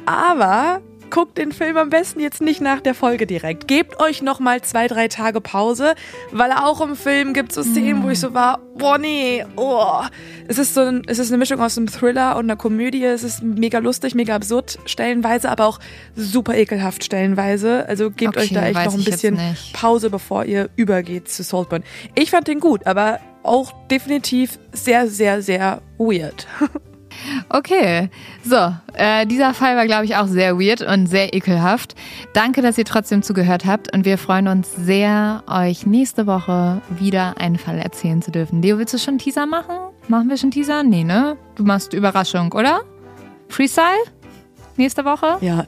Aber guckt den Film am besten jetzt nicht nach der Folge direkt. Gebt euch noch mal zwei, drei Tage Pause, weil auch im Film gibt es so Szenen, wo ich so war, boah nee, oh. Es ist so ein, es ist eine Mischung aus einem Thriller und einer Komödie. Es ist mega lustig, mega absurd stellenweise, aber auch super ekelhaft stellenweise. Also gebt okay, euch da echt noch ein bisschen Pause, bevor ihr übergeht zu Saltburn. Ich fand den gut, aber auch definitiv sehr, sehr, sehr weird. Okay, so, äh, dieser Fall war, glaube ich, auch sehr weird und sehr ekelhaft. Danke, dass ihr trotzdem zugehört habt und wir freuen uns sehr, euch nächste Woche wieder einen Fall erzählen zu dürfen. Leo, willst du schon einen Teaser machen? Machen wir schon Teaser? Nee, ne? Du machst Überraschung, oder? Freestyle? Nächste Woche? Ja,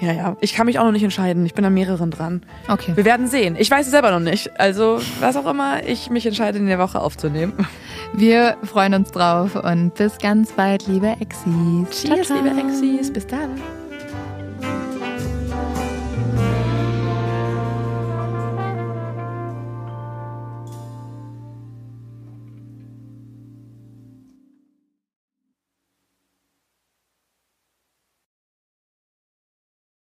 ja, ja. Ich kann mich auch noch nicht entscheiden. Ich bin an mehreren dran. Okay. Wir werden sehen. Ich weiß es selber noch nicht. Also, was auch immer ich mich entscheide, in der Woche aufzunehmen. Wir freuen uns drauf und bis ganz bald, liebe Exis. Cheers, ciao, ciao. liebe Exis. Bis dann.